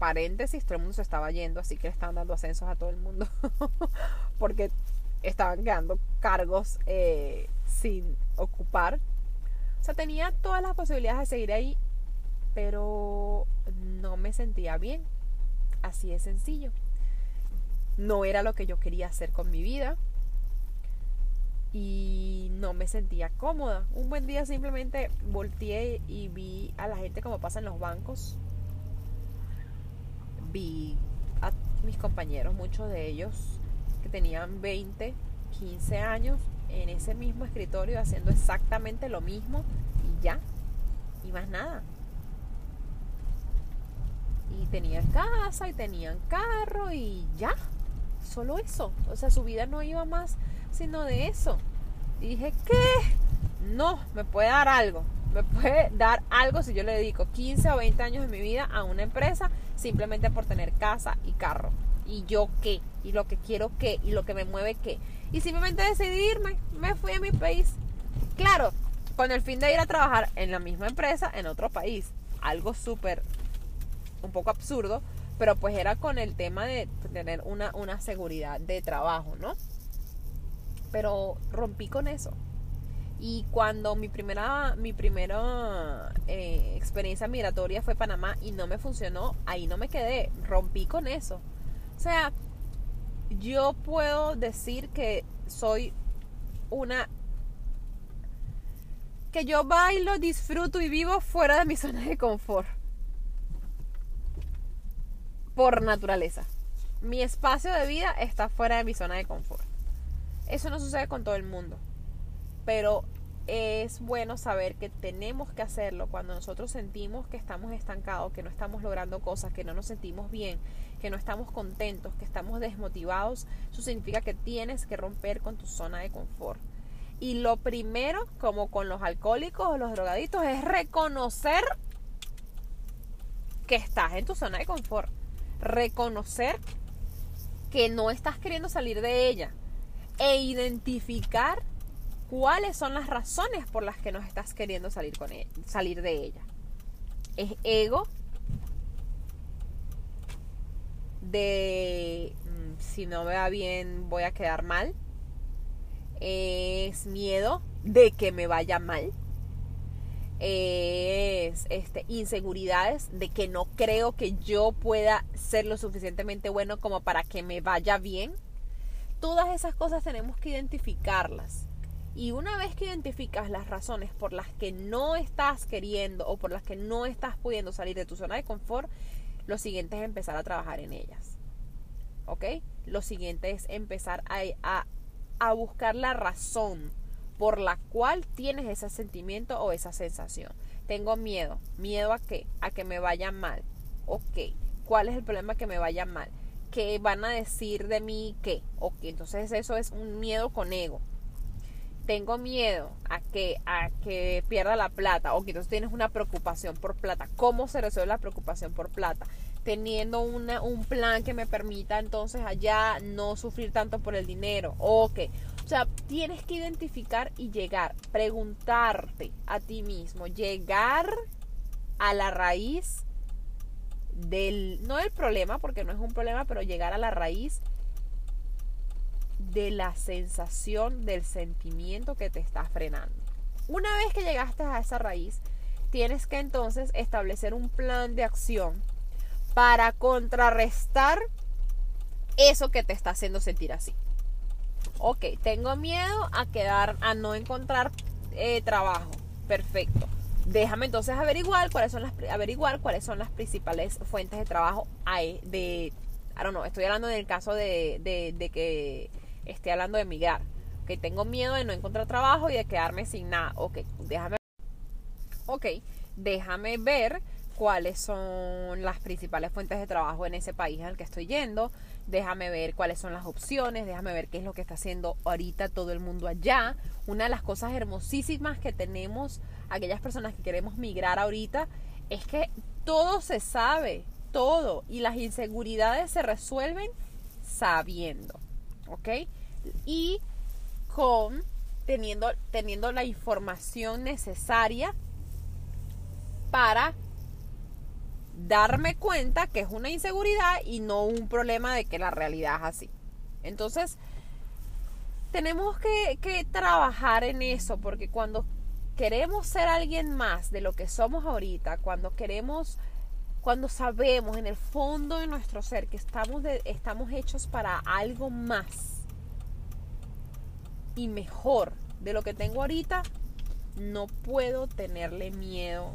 paréntesis, todo el mundo se estaba yendo, así que le estaban dando ascensos a todo el mundo, porque estaban quedando cargos eh, sin ocupar. O sea, tenía todas las posibilidades de seguir ahí, pero no me sentía bien. Así de sencillo. No era lo que yo quería hacer con mi vida. Y no me sentía cómoda. Un buen día simplemente volteé y vi a la gente como pasa en los bancos vi a mis compañeros, muchos de ellos que tenían 20, 15 años en ese mismo escritorio haciendo exactamente lo mismo y ya, y más nada. Y tenían casa y tenían carro y ya, solo eso. O sea, su vida no iba más sino de eso. Y dije, ¿qué? No, me puede dar algo. Me puede dar algo si yo le dedico 15 o 20 años de mi vida a una empresa simplemente por tener casa y carro. ¿Y yo qué? ¿Y lo que quiero qué? ¿Y lo que me mueve qué? Y simplemente decidí irme. Me fui a mi país. Claro, con el fin de ir a trabajar en la misma empresa en otro país. Algo súper, un poco absurdo, pero pues era con el tema de tener una, una seguridad de trabajo, ¿no? Pero rompí con eso. Y cuando mi primera, mi primera eh, experiencia migratoria fue Panamá y no me funcionó, ahí no me quedé, rompí con eso. O sea, yo puedo decir que soy una... que yo bailo, disfruto y vivo fuera de mi zona de confort. Por naturaleza. Mi espacio de vida está fuera de mi zona de confort. Eso no sucede con todo el mundo pero es bueno saber que tenemos que hacerlo cuando nosotros sentimos que estamos estancados, que no estamos logrando cosas, que no nos sentimos bien, que no estamos contentos, que estamos desmotivados. Eso significa que tienes que romper con tu zona de confort. Y lo primero, como con los alcohólicos o los drogaditos, es reconocer que estás en tu zona de confort. Reconocer que no estás queriendo salir de ella. E identificar cuáles son las razones por las que no estás queriendo salir, con e, salir de ella. Es ego de mm, si no me va bien voy a quedar mal. Es miedo de que me vaya mal. Es este, inseguridades de que no creo que yo pueda ser lo suficientemente bueno como para que me vaya bien. Todas esas cosas tenemos que identificarlas y una vez que identificas las razones por las que no estás queriendo o por las que no estás pudiendo salir de tu zona de confort, lo siguiente es empezar a trabajar en ellas. ¿Ok? Lo siguiente es empezar a, a, buscar la razón por la cual tienes ese sentimiento o esa sensación. Tengo miedo. ¿Miedo a qué? A que me vaya mal. Ok. ¿Cuál es el problema que me vaya mal? ¿Qué van a decir de mí qué? Ok. Entonces eso es un miedo con ego tengo miedo a que, a que pierda la plata o que entonces tienes una preocupación por plata. ¿Cómo se resuelve la preocupación por plata? Teniendo una, un plan que me permita entonces allá no sufrir tanto por el dinero. Ok. O sea, tienes que identificar y llegar, preguntarte a ti mismo, llegar a la raíz del, no del problema, porque no es un problema, pero llegar a la raíz de la sensación, del sentimiento que te está frenando. Una vez que llegaste a esa raíz, tienes que entonces establecer un plan de acción para contrarrestar eso que te está haciendo sentir así. Ok, tengo miedo a quedar, a no encontrar eh, trabajo. Perfecto. Déjame entonces averiguar cuáles son las averiguar cuáles son las principales fuentes de trabajo de I don't know, estoy hablando del caso de, de, de que esté hablando de emigrar. Que tengo miedo de no encontrar trabajo y de quedarme sin nada. Ok, déjame. Ok, déjame ver cuáles son las principales fuentes de trabajo en ese país al que estoy yendo. Déjame ver cuáles son las opciones. Déjame ver qué es lo que está haciendo ahorita todo el mundo allá. Una de las cosas hermosísimas que tenemos aquellas personas que queremos migrar ahorita es que todo se sabe, todo. Y las inseguridades se resuelven sabiendo. ¿Ok? Y con teniendo, teniendo la información necesaria para darme cuenta que es una inseguridad y no un problema de que la realidad es así. Entonces, tenemos que, trabajar en eso, porque cuando queremos ser alguien más de lo que somos ahorita, cuando queremos, cuando sabemos en el fondo de nuestro ser que estamos, estamos hechos para algo más, y mejor de lo que tengo ahorita, no puedo tenerle miedo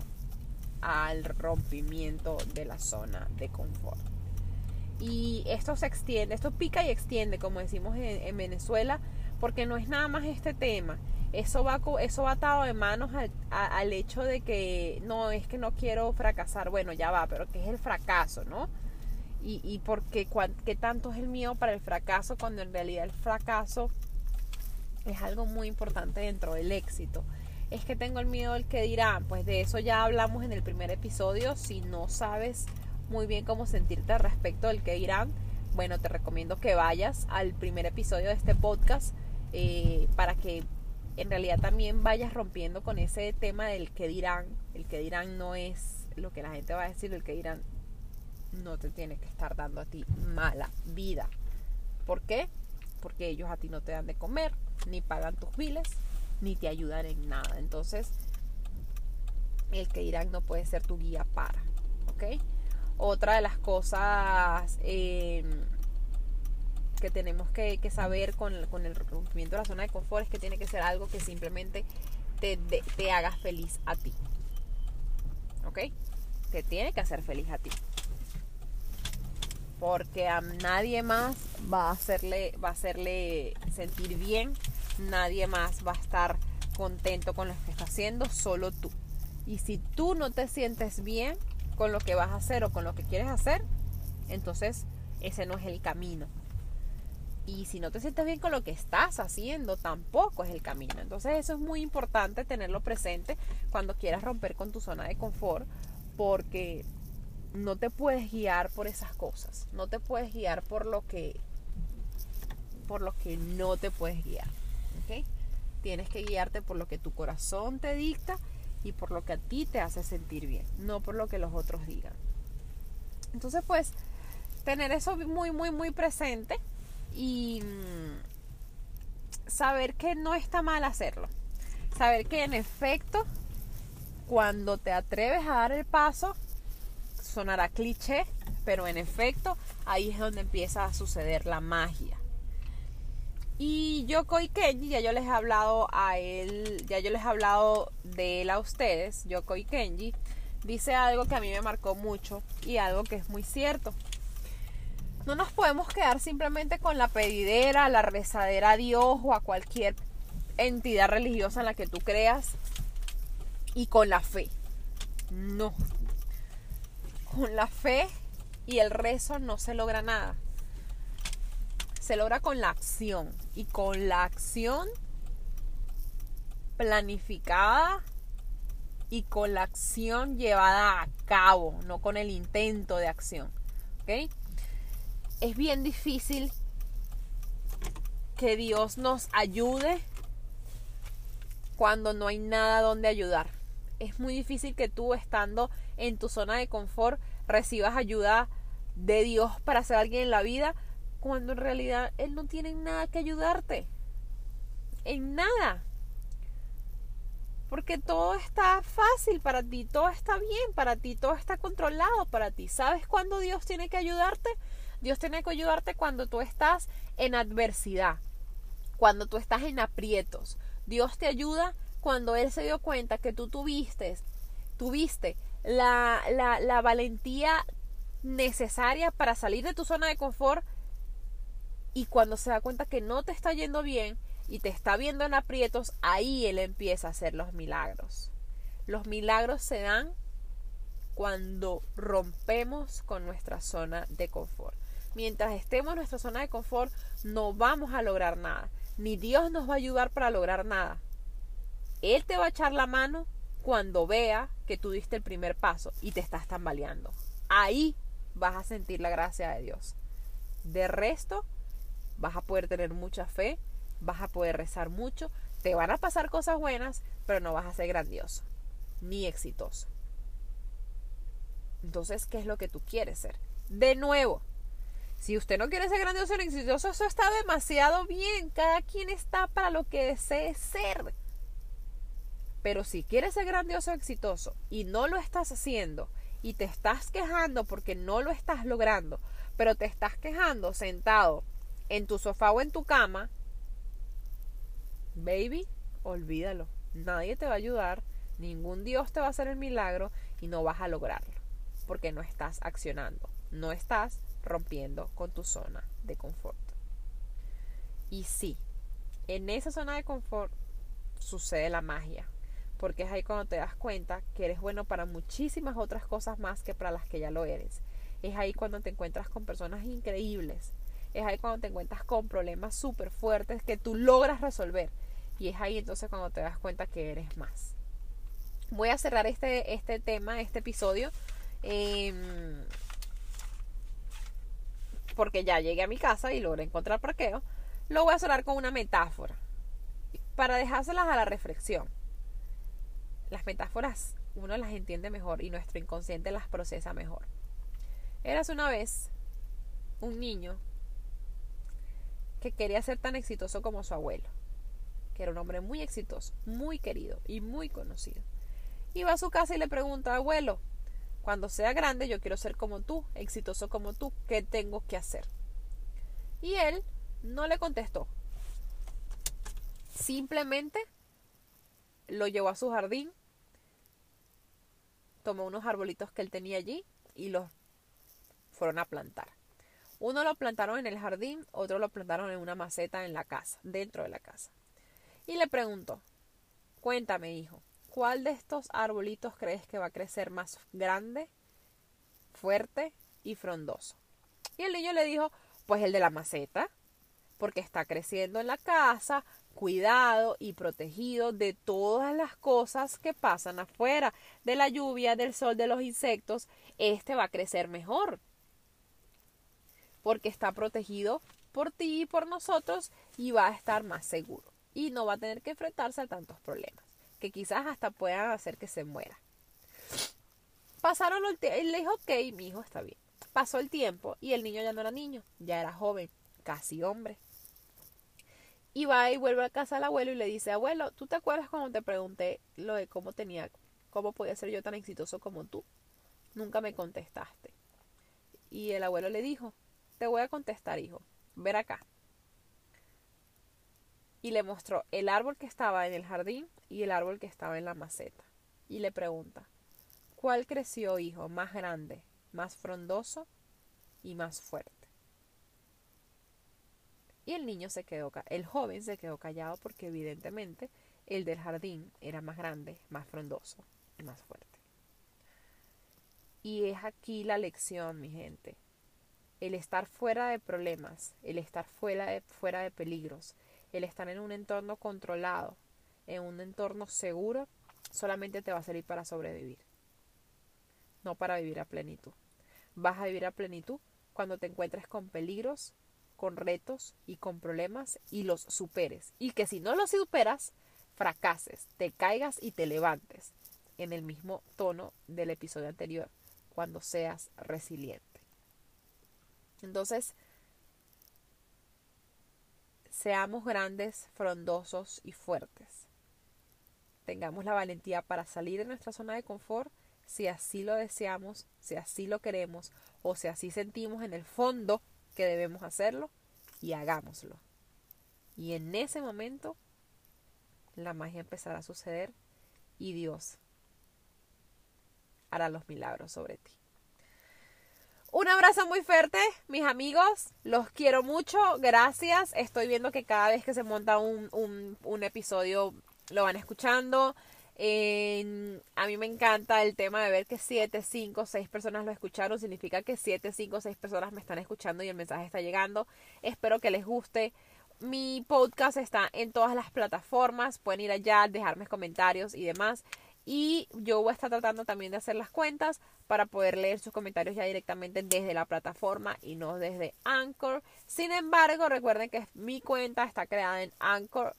al rompimiento de la zona de confort. Y esto se extiende, esto pica y extiende, como decimos en, Venezuela, Porque no es nada más este tema. Eso va, eso va atado de manos al, al hecho de que no, es que no quiero fracasar. Bueno, ya va, pero ¿qué es el fracaso, no? Y, y porque qué tanto es el miedo para el fracaso cuando en realidad el fracaso es algo muy importante dentro del éxito. Es que tengo el miedo del que dirán, pues de eso ya hablamos en el primer episodio. Si no sabes muy bien cómo sentirte al respecto del que dirán, bueno, te recomiendo que vayas al primer episodio de este podcast eh, para que en realidad también vayas rompiendo con ese tema del que dirán. El que dirán no es lo que la gente va a decir, el que dirán no te tiene que estar dando a ti mala vida. ¿Por qué? Porque ellos a ti no te dan de comer, ni pagan tus biles, ni te ayudan en nada. Entonces, el que dirán no puede ser tu guía para. ¿Ok? Otra de las cosas em, que tenemos que, saber con, el rompimiento de la zona de confort es que tiene que ser algo que simplemente te, te haga feliz a ti. ¿Ok? Te tiene que hacer feliz a ti. Porque a nadie más va a hacerle, va a sentir bien. Nadie más va a estar contento con lo que está haciendo, solo tú. Y si tú no te sientes bien, con lo que vas a hacer o con lo que quieres hacer, entonces ese no es el camino. Y si no te sientes bien con lo que estás haciendo, tampoco es el camino. Entonces eso es muy importante tenerlo presente cuando quieras romper con tu zona de confort, porque no te puedes guiar por esas cosas. No te puedes guiar por lo que por lo que no te puedes guiar. Tienes que guiarte por lo que tu corazón te dicta y por lo que a ti te hace sentir bien, no por lo que los otros digan. Entonces, pues, tener eso muy, muy, muy presente y mm, saber que no está mal hacerlo. Saber que en efecto, cuando te atreves a dar el paso, sonará cliché, pero en efecto, ahí es donde empieza a suceder la magia. Y Yoko Kenji, ya yo les he hablado a él, ya yo les he hablado de él a ustedes, Yoko Kenji, dice algo que a mí me marcó mucho y algo que es muy cierto. No nos podemos quedar simplemente con la pedidera, la rezadera a Dios o a cualquier entidad religiosa en la que tú creas y con la fe. No. Con la fe y el rezo no se logra nada se logra con la acción y con la acción planificada y con la acción llevada a cabo, no con el intento de acción. ¿Ok? Es bien difícil que Dios nos ayude cuando no hay nada donde ayudar. Es muy difícil que tú estando en tu zona de confort recibas ayuda de Dios para ser alguien en la vida cuando en realidad Él no tiene nada que ayudarte. En nada. Porque todo está fácil para ti, todo está bien para ti, todo está controlado para ti. ¿Sabes cuándo Dios tiene que ayudarte? Dios tiene que ayudarte cuando tú estás en adversidad, cuando tú estás en aprietos. Dios te ayuda cuando Él se dio cuenta que tú tuviste, tuviste la, la, la valentía necesaria para salir de tu zona de confort y cuando se da cuenta que no te está yendo bien y te está viendo en aprietos, ahí Él empieza a hacer los milagros. Los milagros se dan cuando rompemos con nuestra zona de confort. Mientras estemos en nuestra zona de confort, no vamos a lograr nada. Ni Dios nos va a ayudar para lograr nada. Él te va a echar la mano cuando vea que tú diste el primer paso y te estás tambaleando. Ahí vas a sentir la gracia de Dios. De resto, vas a poder tener mucha fe, vas a poder rezar mucho, te van a pasar cosas buenas, pero no vas a ser grandioso ni exitoso. Entonces, ¿qué es lo que tú quieres ser? De nuevo, si usted no quiere ser grandioso ni exitoso, eso está demasiado bien. Cada quien está para lo que desee ser. Pero si quieres ser grandioso exitoso y no lo estás haciendo y te estás quejando porque no lo estás logrando, pero te estás quejando sentado en tu sofá o en tu cama, baby, olvídalo. Nadie te va a ayudar, ningún Dios te va a hacer el milagro y no vas a lograrlo, porque no estás accionando, no estás rompiendo con tu zona de confort. Y sí, En esa zona de confort sucede la magia, porque es ahí cuando te das cuenta que eres bueno para muchísimas otras cosas más que para las que ya lo eres. Es ahí cuando te encuentras con personas increíbles. Es ahí cuando te encuentras con problemas súper fuertes que tú logras resolver. Y es ahí entonces cuando te das cuenta que eres más. Voy a cerrar este, este tema, este episodio. Em, porque ya llegué a mi casa y logré encontrar parqueo. Lo voy a cerrar con una metáfora. Para dejárselas a la reflexión. Las metáforas uno las entiende mejor y nuestro inconsciente las procesa mejor. Eras una vez un niño que quería ser tan exitoso como su abuelo, que era un hombre muy exitoso, muy querido y muy conocido. Iba a su casa y le pregunta, abuelo, cuando sea grande yo quiero ser como tú, exitoso como tú, ¿qué tengo que hacer? Y él no le contestó. Simplemente lo llevó a su jardín, tomó unos arbolitos que él tenía allí y los fueron a plantar. Uno lo plantaron en el jardín, otro lo plantaron en una maceta en la casa, dentro de la casa. Y le preguntó, cuéntame hijo, ¿cuál de estos arbolitos crees que va a crecer más grande, fuerte y frondoso? Y el niño le dijo, pues el de la maceta, porque está creciendo en la casa, cuidado y protegido de todas las cosas que pasan afuera, de la lluvia, del sol, de los insectos, este va a crecer mejor porque está protegido por ti y por nosotros y va a estar más seguro y no va a tener que enfrentarse a tantos problemas que quizás hasta puedan hacer que se muera. Pasaron el tiempo, le dijo, ok, mi hijo está bien. Pasó el tiempo y el niño ya no era niño, ya era joven, casi hombre. Y va y vuelve a casa al abuelo y le dice, abuelo, ¿tú te acuerdas cuando te pregunté lo de cómo tenía, cómo podía ser yo tan exitoso como tú? Nunca me contestaste. Y el abuelo le dijo, te voy a contestar, hijo. Ver acá. Y le mostró el árbol que estaba en el jardín y el árbol que estaba en la maceta. Y le pregunta, ¿cuál creció, hijo, más grande, más frondoso y más fuerte? Y el niño se quedó, el joven se quedó callado porque evidentemente el del jardín era más grande, más frondoso y más fuerte. Y es aquí la lección, mi gente el estar fuera de problemas, el estar fuera de, fuera de peligros, el estar en un entorno controlado, en un entorno seguro, solamente te va a servir para sobrevivir, no para vivir a plenitud. Vas a vivir a plenitud cuando te encuentres con peligros, con retos y con problemas y los superes. Y que si no los superas, fracases, te caigas y te levantes en el mismo tono del episodio anterior, cuando seas resiliente. Entonces, seamos grandes, frondosos y fuertes. Tengamos la valentía para salir de nuestra zona de confort si así lo deseamos, si así lo queremos o si así sentimos en el fondo que debemos hacerlo y hagámoslo. Y en ese momento la magia empezará a suceder y Dios hará los milagros sobre ti. Un abrazo muy fuerte, mis amigos. Los quiero mucho. Gracias. Estoy viendo que cada vez que se monta un, un, episodio lo van escuchando. A mí me encanta el tema de ver que 7, 5, 6 personas lo escucharon. Significa que 7, 5, 6 personas me están escuchando y el mensaje está llegando. Espero que les guste. Mi podcast está en todas las plataformas. Pueden ir allá, dejarme comentarios y demás. Y yo voy a estar tratando también de hacer las cuentas para poder leer sus comentarios ya directamente desde la plataforma y no desde Anchor. Sin embargo, recuerden que mi cuenta está creada en anchor.fm,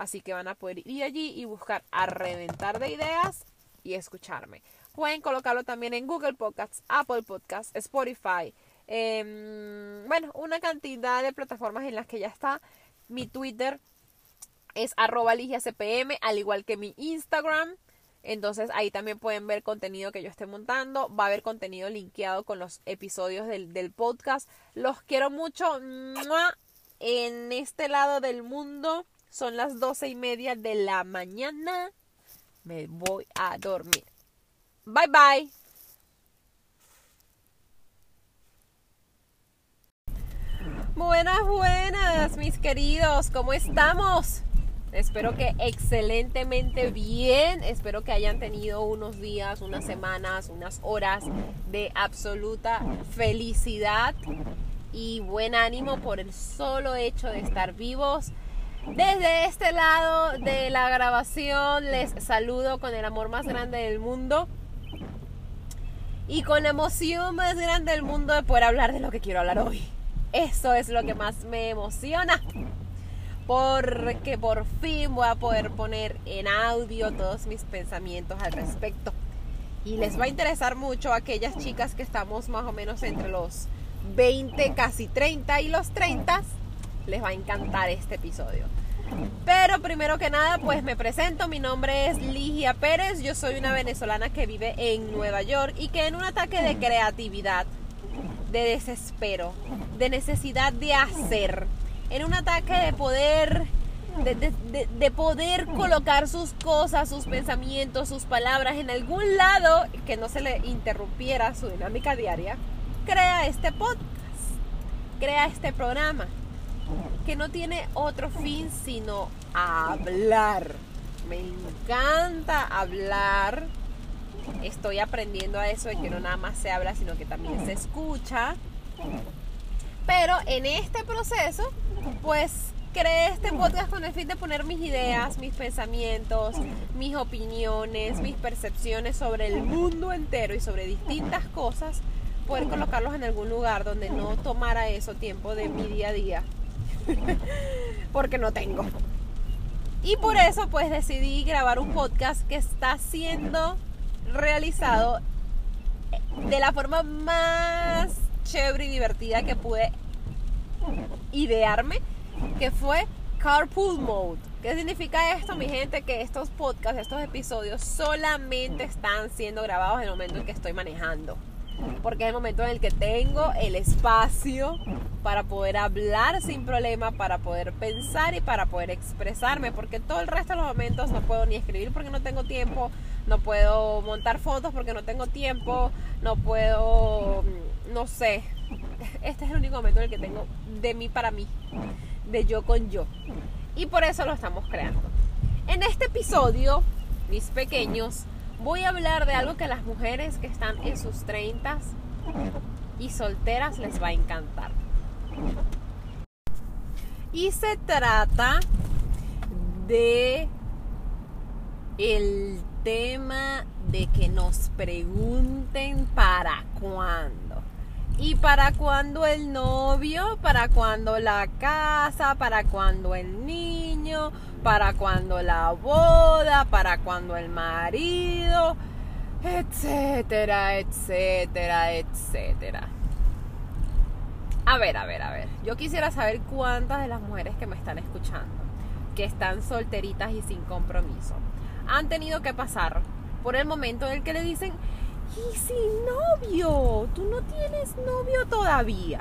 así que van a poder ir allí y buscar a reventar de ideas y escucharme. Pueden colocarlo también en Google Podcasts, Apple Podcasts, Spotify. Em, bueno, una cantidad de plataformas en las que ya está. Mi Twitter es arroba CPM, al igual que mi Instagram. Entonces ahí también pueden ver contenido que yo esté montando. Va a haber contenido linkeado con los episodios del podcast. Los quiero mucho. En este lado del mundo son las doce y media de la mañana. Me voy a dormir. Bye bye. Buenas, buenas, mis queridos, ¿cómo estamos? Espero que excelentemente bien, espero que hayan tenido unos días, unas semanas, unas horas de absoluta felicidad y buen ánimo por el solo hecho de estar vivos. Desde este lado de la grabación les saludo con el amor más grande del mundo y con la emoción más grande del mundo de poder hablar de lo que quiero hablar hoy. Eso es lo que más me emociona porque por fin voy a poder poner en audio todos mis pensamientos al respecto. Y les va a interesar mucho a aquellas chicas que estamos más o menos entre los 20, casi 30 y los 30. Les va a encantar este episodio. Pero primero que nada, pues me presento. Mi nombre es Ligia Pérez. Yo soy una venezolana que vive en Nueva York y que en un ataque de creatividad, de desespero, de necesidad de hacer, en un ataque de poder, de, poder colocar sus cosas, sus pensamientos, sus palabras en algún lado que no se le interrumpiera su dinámica diaria, crea este podcast, crea este programa que no tiene otro fin sino hablar. Me encanta hablar. Estoy aprendiendo a eso de que no nada más se habla, sino que también se escucha. Pero en este proceso pues creé este podcast con el fin de poner mis ideas, mis pensamientos, mis opiniones, mis percepciones sobre el mundo entero y sobre distintas cosas, poder colocarlos en algún lugar donde no tomara eso tiempo de mi día a día, porque no tengo. Y por eso pues decidí grabar un podcast que está siendo realizado de la forma más chévere y divertida que pude idearme, que fue Carpool Mode. ¿Qué significa esto, mi gente? Que estos podcasts, estos episodios solamente están siendo grabados en el momento en que estoy manejando. Porque es el momento en el que tengo el espacio para poder hablar sin problema, para poder pensar y para poder expresarme. Porque todo el resto de los momentos no puedo ni escribir porque no tengo tiempo, no puedo montar fotos porque no tengo tiempo, no puedo, no sé, este es el único momento en el que tengo de mí para mí, de yo con yo. Y por eso lo estamos creando. En este episodio, mis pequeños, voy a hablar de algo que a las mujeres que están en sus 30 y solteras les va a encantar. Y se trata de el tema de que nos pregunten para cuándo. ¿Y para cuando el novio? ¿Para cuando la casa? ¿Para cuando el niño? ¿Para cuando la boda? ¿Para cuando el marido? Etcétera, etcétera, etcétera. A ver, a ver, a ver. Yo quisiera saber cuántas de las mujeres que me están escuchando, que están solteritas y sin compromiso, han tenido que pasar por el momento en el que le dicen, y sin novio, tú no tienes novio todavía.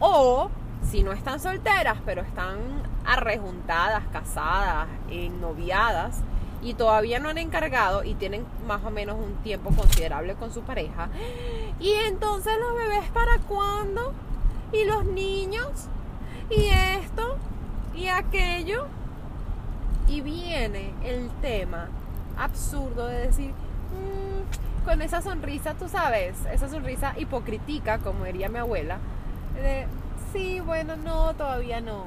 O si no están solteras, pero están arrejuntadas, casadas, ennoviadas y todavía no han encargado y tienen más o menos un tiempo considerable con su pareja. Y entonces los bebés para cuándo? Y los niños y esto y aquello. Y viene el tema absurdo de decir, con esa sonrisa, tú sabes, esa sonrisa hipocritica, como diría mi abuela, de, sí, bueno, no, todavía no.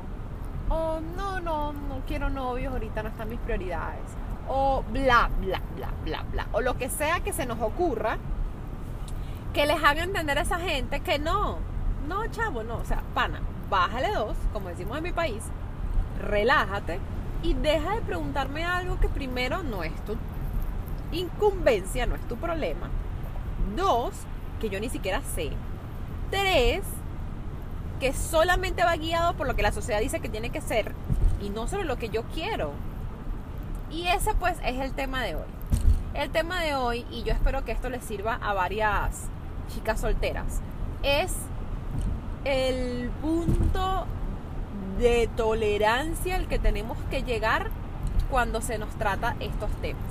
O no, no, no quiero novios, ahorita no están mis prioridades. O bla, bla, bla, bla, bla. O lo que sea que se nos ocurra, que les haga entender a esa gente que no, no, chavo, no. O sea, pana, bájale dos, como decimos en mi país, relájate y deja de preguntarme algo que primero no es tu incumbencia, no es tu problema. Dos, que yo ni siquiera sé. Tres, que solamente va guiado por lo que la sociedad dice que tiene que ser y no sobre lo que yo quiero. Y ese pues es el tema de hoy. El tema de hoy, y yo espero que esto les sirva a varias chicas solteras, es el punto de tolerancia al que tenemos que llegar cuando se nos trata estos temas.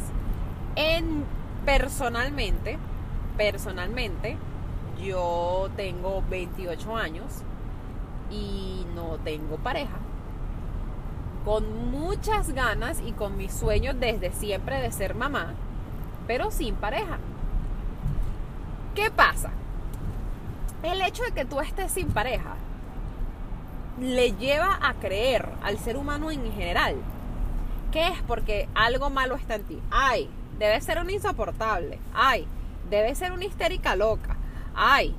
En personalmente, personalmente, yo tengo 28 años y no tengo pareja. Con muchas ganas y con mis sueños desde siempre de ser mamá, pero sin pareja. ¿Qué pasa? El hecho de que tú estés sin pareja le lleva a creer al ser humano en general que es porque algo malo está en ti. Ay, debe ser un insoportable. Ay, debe ser una histérica loca. Ay,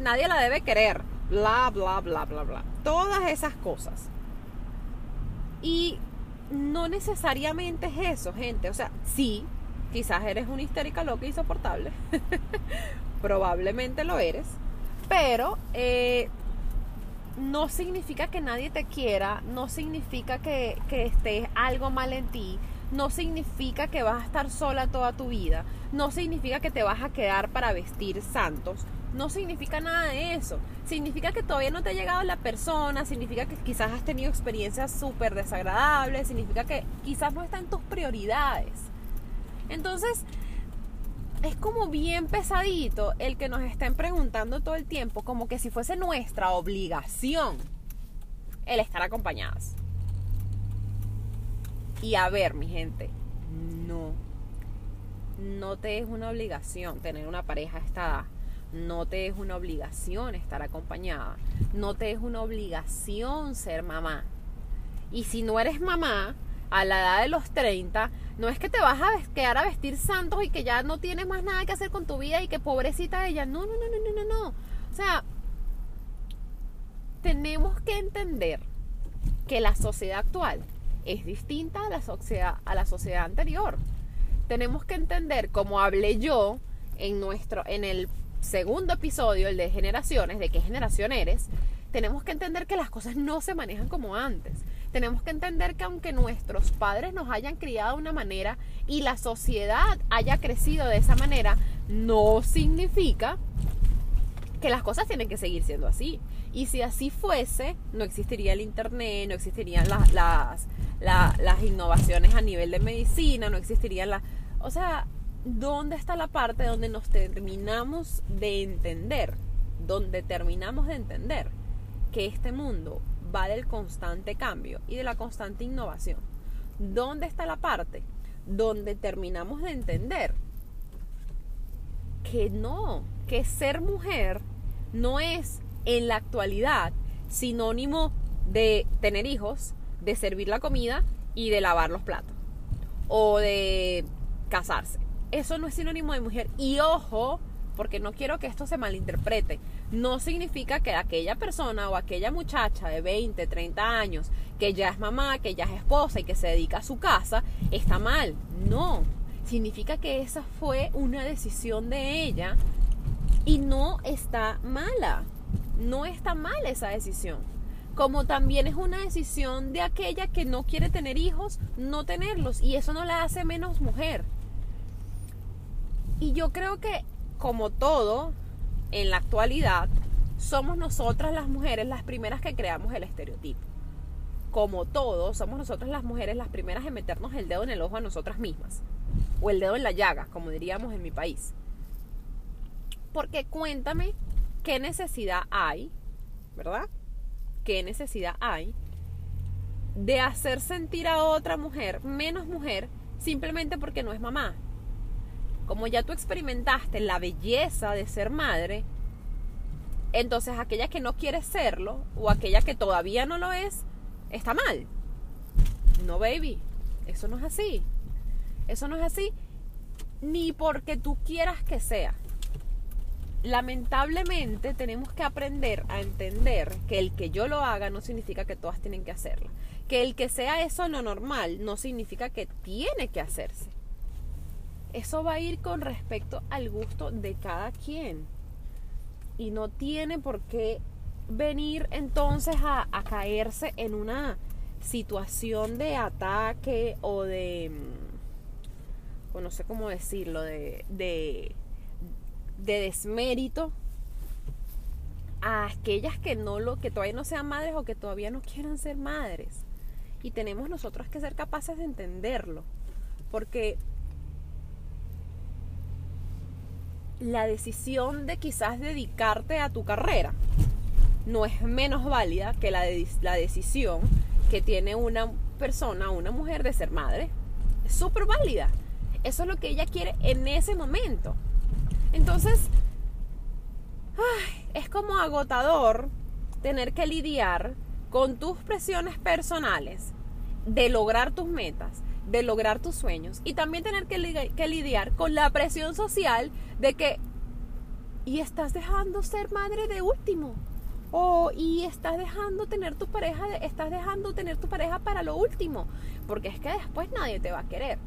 nadie la debe querer. Bla, bla, bla, bla, bla. Todas esas cosas. Y no necesariamente es eso, gente. O sea, sí, quizás eres una histérica loca insoportable. Probablemente lo eres. Pero eh, no significa que nadie te quiera, no significa que, que estés algo mal en ti, no significa que vas a estar sola toda tu vida, no significa que te vas a quedar para vestir santos, no significa nada de eso. Significa que todavía no te ha llegado la persona, significa que quizás has tenido experiencias súper desagradables, significa que quizás no están tus prioridades. Entonces, es como bien pesadito el que nos estén preguntando todo el tiempo, como que si fuese nuestra obligación el estar acompañadas. Y a ver, mi gente, no. No te es una obligación tener una pareja a. No te es una obligación estar acompañada. No te es una obligación ser mamá. Y si no eres mamá, a la edad de los 30, no es que te vas a quedar a vestir santos y que ya no tienes más nada que hacer con tu vida y que pobrecita ella. No, no, no, no, no, no. O sea, tenemos que entender que la sociedad actual es distinta a la sociedad, a la sociedad anterior. Tenemos que entender, como hablé yo en, nuestro, en el segundo episodio, el de generaciones, de qué generación eres, tenemos que entender que las cosas no se manejan como antes. Tenemos que entender que aunque nuestros padres nos hayan criado de una manera y la sociedad haya crecido de esa manera, no significa que las cosas tienen que seguir siendo así. Y si así fuese, no existiría el Internet, no existirían las, las, las innovaciones a nivel de medicina, no existirían las... O sea, ¿dónde está la parte donde nos terminamos de entender? Donde terminamos de entender que este mundo va del constante cambio y de la constante innovación. ¿Dónde está la parte donde terminamos de entender que no, que ser mujer no es en la actualidad sinónimo de tener hijos, de servir la comida y de lavar los platos o de casarse. Eso no es sinónimo de mujer. Y ojo, porque no quiero que esto se malinterprete no significa que aquella persona o aquella muchacha de 20, 30 años que ya es mamá, que ya es esposa y que se dedica a su casa, está mal. No, significa que esa fue una decisión de ella y no está mala. No está mal esa decisión. Como también es una decisión de aquella que no quiere tener hijos, no tenerlos. Y eso no la hace menos mujer. Y yo creo que, como todo, en la actualidad somos nosotras las mujeres las primeras que creamos el estereotipo. Como todos, somos nosotras las mujeres las primeras en meternos el dedo en el ojo a nosotras mismas. O el dedo en la llaga, como diríamos en mi país. Porque cuéntame qué necesidad hay, ¿verdad? ¿Qué necesidad hay de hacer sentir a otra mujer menos mujer simplemente porque no es mamá? Como ya tú experimentaste la belleza de ser madre, entonces aquella que no quiere serlo o aquella que todavía no lo es, está mal. No, baby, eso no es así. Eso no es así ni porque tú quieras que sea. Lamentablemente tenemos que aprender a entender que el que yo lo haga no significa que todas tienen que hacerlo. Que el que sea eso lo normal no significa que tiene que hacerse. Eso va a ir con respecto al gusto de cada quien. Y no tiene por qué venir entonces a, caerse en una situación de ataque o de, mm, no sé cómo decirlo, de, de, de desmérito a aquellas que no lo, que todavía no sean madres o que todavía no quieran ser madres. Y tenemos nosotros que ser capaces de entenderlo. Porque la decisión de quizás dedicarte a tu carrera no es menos válida que la, decisión que tiene una persona, una mujer de ser madre. Es súper válida. Eso es lo que ella quiere en ese momento. Entonces, es como agotador tener que lidiar con tus presiones personales de lograr tus metas, de lograr tus sueños y también tener que, lidiar con la presión social de que y estás dejando ser madre de último o y estás dejando tener tu pareja estás dejando tener tu pareja para lo último porque es que después nadie te va a querer.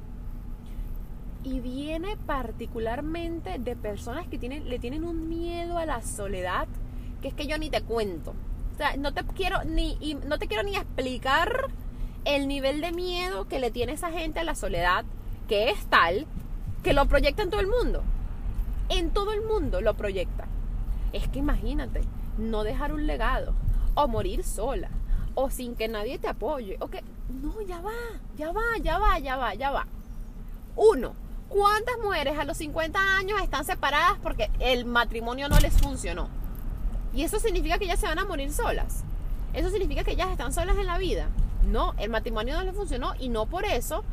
Y viene particularmente de personas que tienen, le tienen un miedo a la soledad que es que yo ni te cuento. O sea, no te quiero ni, no te quiero ni explicar el nivel de miedo que le tiene esa gente a la soledad, que es tal que lo proyecta en todo el mundo. En todo el mundo lo proyecta. Es que imagínate, no dejar un legado, o morir sola, o sin que nadie te apoye, o que... No, ya va, ya va, ya va, ya va, ya va. Uno, ¿Cuántas mujeres a los 50 años están separadas porque el matrimonio no les funcionó? Y eso significa que ellas se van a morir solas. Eso significa que ellas están solas en la vida. No, el matrimonio no les funcionó y no por eso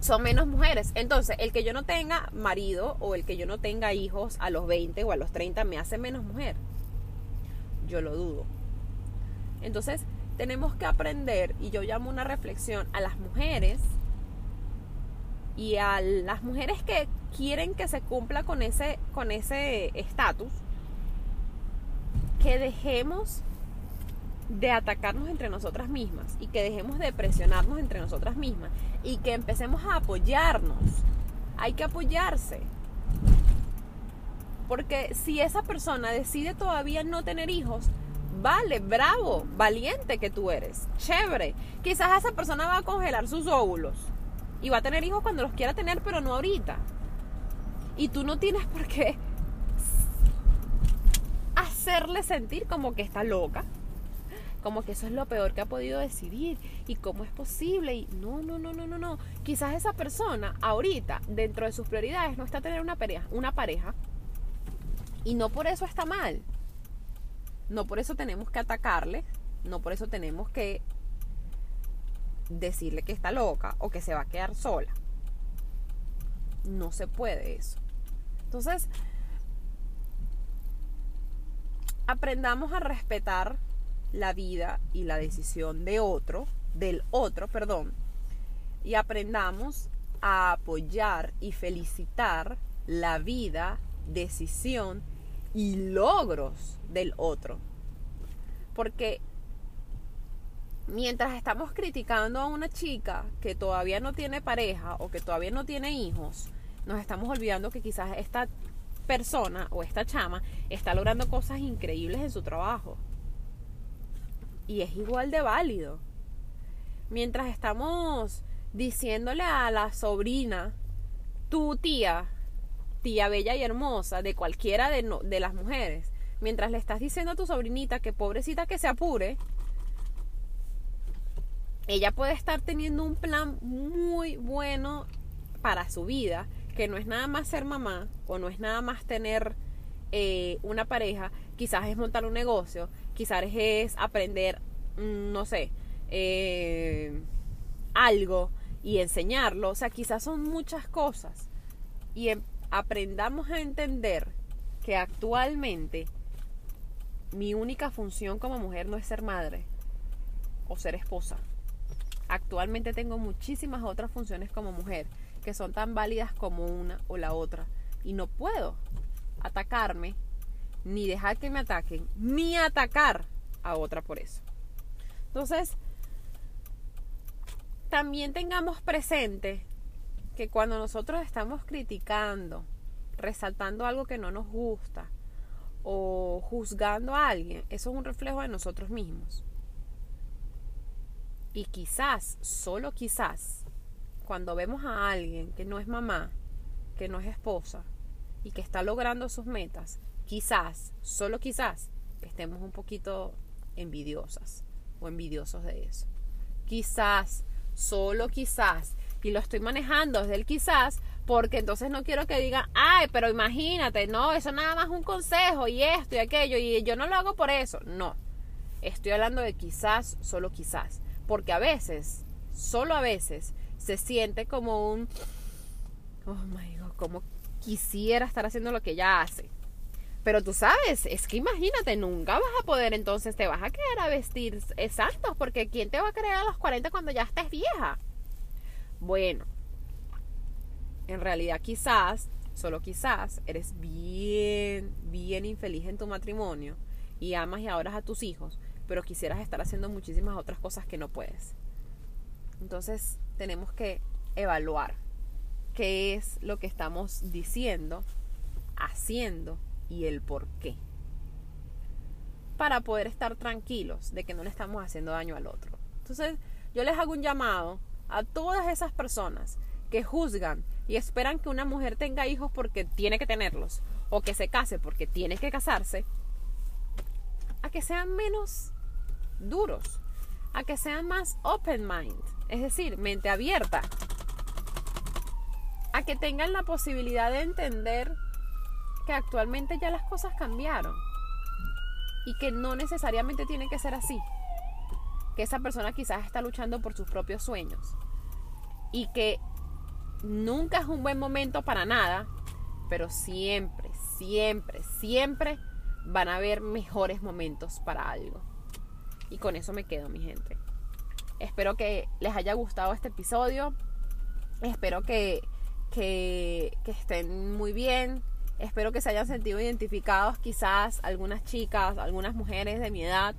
son menos mujeres. Entonces, el que yo no tenga marido o el que yo no tenga hijos a los 20 o a los 30 me hace menos mujer. Yo lo dudo. Entonces, tenemos que aprender, y yo llamo una reflexión a las mujeres y a las mujeres que quieren que se cumpla con ese con ese estatus que dejemos de atacarnos entre nosotras mismas y que dejemos de presionarnos entre nosotras mismas y que empecemos a apoyarnos. Hay que apoyarse. Porque si esa persona decide todavía no tener hijos, vale, bravo, valiente que tú eres, chévere. Quizás esa persona va a congelar sus óvulos y va a tener hijos cuando los quiera tener, pero no ahorita. Y tú no tienes por qué hacerle sentir como que está loca, como que eso es lo peor que ha podido decidir y cómo es posible. Y no, no, no, no, no, no. Quizás esa persona ahorita, dentro de sus prioridades, no está tener una pareja, una pareja y no por eso está mal. No por eso tenemos que atacarle, no por eso tenemos que decirle que está loca o que se va a quedar sola. No se puede eso. Entonces, aprendamos a respetar la vida y la decisión de otro, del otro, perdón, y aprendamos a apoyar y felicitar la vida, decisión y logros del otro. Porque mientras estamos criticando a una chica que todavía no tiene pareja o que todavía no tiene hijos, nos estamos olvidando que quizás esta persona o esta chama está logrando cosas increíbles en su trabajo. Y es igual de válido. Mientras estamos diciéndole a la sobrina, tu tía, tía bella y hermosa, de cualquiera de, las mujeres, mientras le estás diciendo a tu sobrinita que pobrecita que se apure, ella puede estar teniendo un plan muy bueno para su vida, que no es nada más ser mamá o no es nada más tener eh, una pareja, quizás es montar un negocio, quizás es aprender, mm, no sé, eh, algo y enseñarlo, o sea, quizás son muchas cosas. Y em, aprendamos a entender que actualmente mi única función como mujer no es ser madre o ser esposa Actualmente tengo muchísimas otras funciones como mujer que son tan válidas como una o la otra. Y no puedo atacarme, ni dejar que me ataquen, ni atacar a otra por eso. Entonces, también tengamos presente que cuando nosotros estamos criticando, resaltando algo que no nos gusta o juzgando a alguien, eso es un reflejo de nosotros mismos. Y quizás, solo quizás, cuando vemos a alguien que no es mamá, que no es esposa y que está logrando sus metas, quizás, solo quizás, estemos un poquito envidiosas o envidiosos de eso. Quizás, solo quizás, y lo estoy manejando desde el quizás Porque entonces no quiero que digan, ay, pero imagínate, no, eso nada más un consejo y esto y aquello, y yo no lo hago por eso. No, estoy hablando de quizás, solo quizás. Porque a veces, solo a veces, se siente como un, oh my god, como quisiera estar haciendo lo que ella hace. Pero tú sabes, es que imagínate, nunca vas a poder, entonces te vas a quedar a vestir exactos, porque ¿quién te va a creer a los 40 cuando ya estés vieja? Bueno, en realidad quizás, solo quizás, eres bien, bien infeliz en tu matrimonio y amas y adoras a tus hijos, pero quisieras estar haciendo muchísimas otras cosas que no puedes. Entonces tenemos que evaluar qué es lo que estamos diciendo, haciendo y el por qué. Para poder estar tranquilos de que no le estamos haciendo daño al otro. Entonces yo les hago un llamado a todas esas personas que juzgan y esperan que una mujer tenga hijos porque tiene que tenerlos o que se case porque tiene que casarse, a que sean menos duros, a que sean más open mind, es decir, mente abierta, a que tengan la posibilidad de entender que actualmente ya las cosas cambiaron y que no necesariamente tiene que ser así, que esa persona quizás está luchando por sus propios sueños y que nunca es un buen momento para nada, pero siempre, siempre, siempre van a haber mejores momentos para algo. Y con eso me quedo, mi gente. Espero que les haya gustado este episodio. Espero que, que, que estén muy bien. Espero que se hayan sentido identificados quizás algunas chicas, algunas mujeres de mi edad.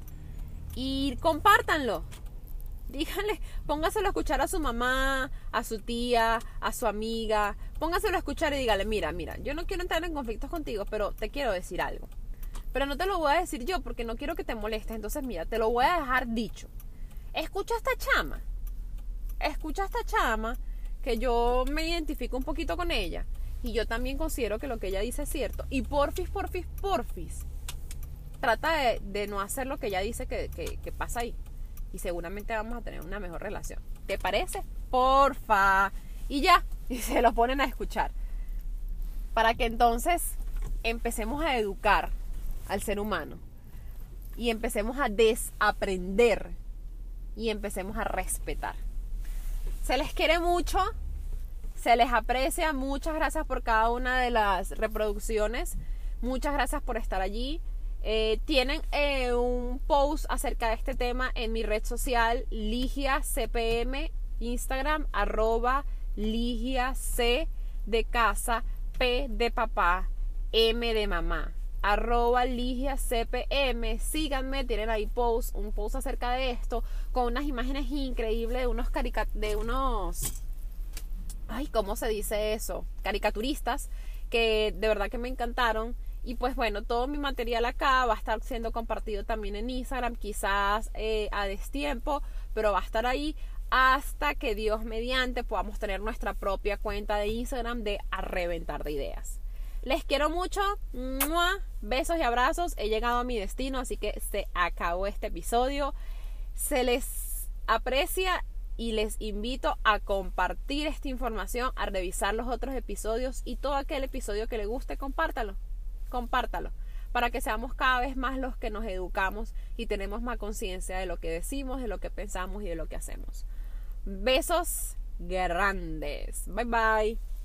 Y compártanlo díganle, póngaselo a escuchar a su mamá, a su tía, a su amiga, póngaselo a escuchar y dígale, mira, mira, yo no quiero entrar en conflictos contigo, pero te quiero decir algo. Pero no te lo voy a decir yo porque no quiero que te molestes, entonces mira, te lo voy a dejar dicho. Escucha esta chama, escucha esta chama que yo me identifico un poquito con ella y yo también considero que lo que ella dice es cierto. Y porfis, porfis, porfis, trata de, no hacer lo que ella dice que, que pasa ahí y seguramente vamos a tener una mejor relación. ¿Te parece? Porfa. Y ya, y se lo ponen a escuchar. Para que entonces empecemos a educar al ser humano y empecemos a desaprender y empecemos a respetar. Se les quiere mucho, se les aprecia, muchas gracias por cada una de las reproducciones, muchas gracias por estar allí. Eh, tienen eh, un post acerca de este tema en mi red social, Ligia CPM, Instagram, arroba Ligia C de casa, P de papá, M de mamá. Arroba Ligia CPM, síganme, tienen ahí post, un post acerca de esto, con unas imágenes increíbles de unos de unos ay, ¿cómo se dice eso? caricaturistas que de verdad que me encantaron y pues bueno, todo mi material acá va a estar siendo compartido también en Instagram, quizás eh, a destiempo, pero va a estar ahí hasta que Dios mediante podamos tener nuestra propia cuenta de Instagram de a reventar de ideas. Les quiero mucho, besos y abrazos, he llegado a mi destino, así que se acabó este episodio. Se les aprecia y les invito a compartir esta información, a revisar los otros episodios y todo aquel episodio que le guste, compártalo compártalo para que seamos cada vez más los que nos educamos y tenemos más conciencia de lo que decimos, de lo que pensamos y de lo que hacemos. Besos grandes. Bye bye.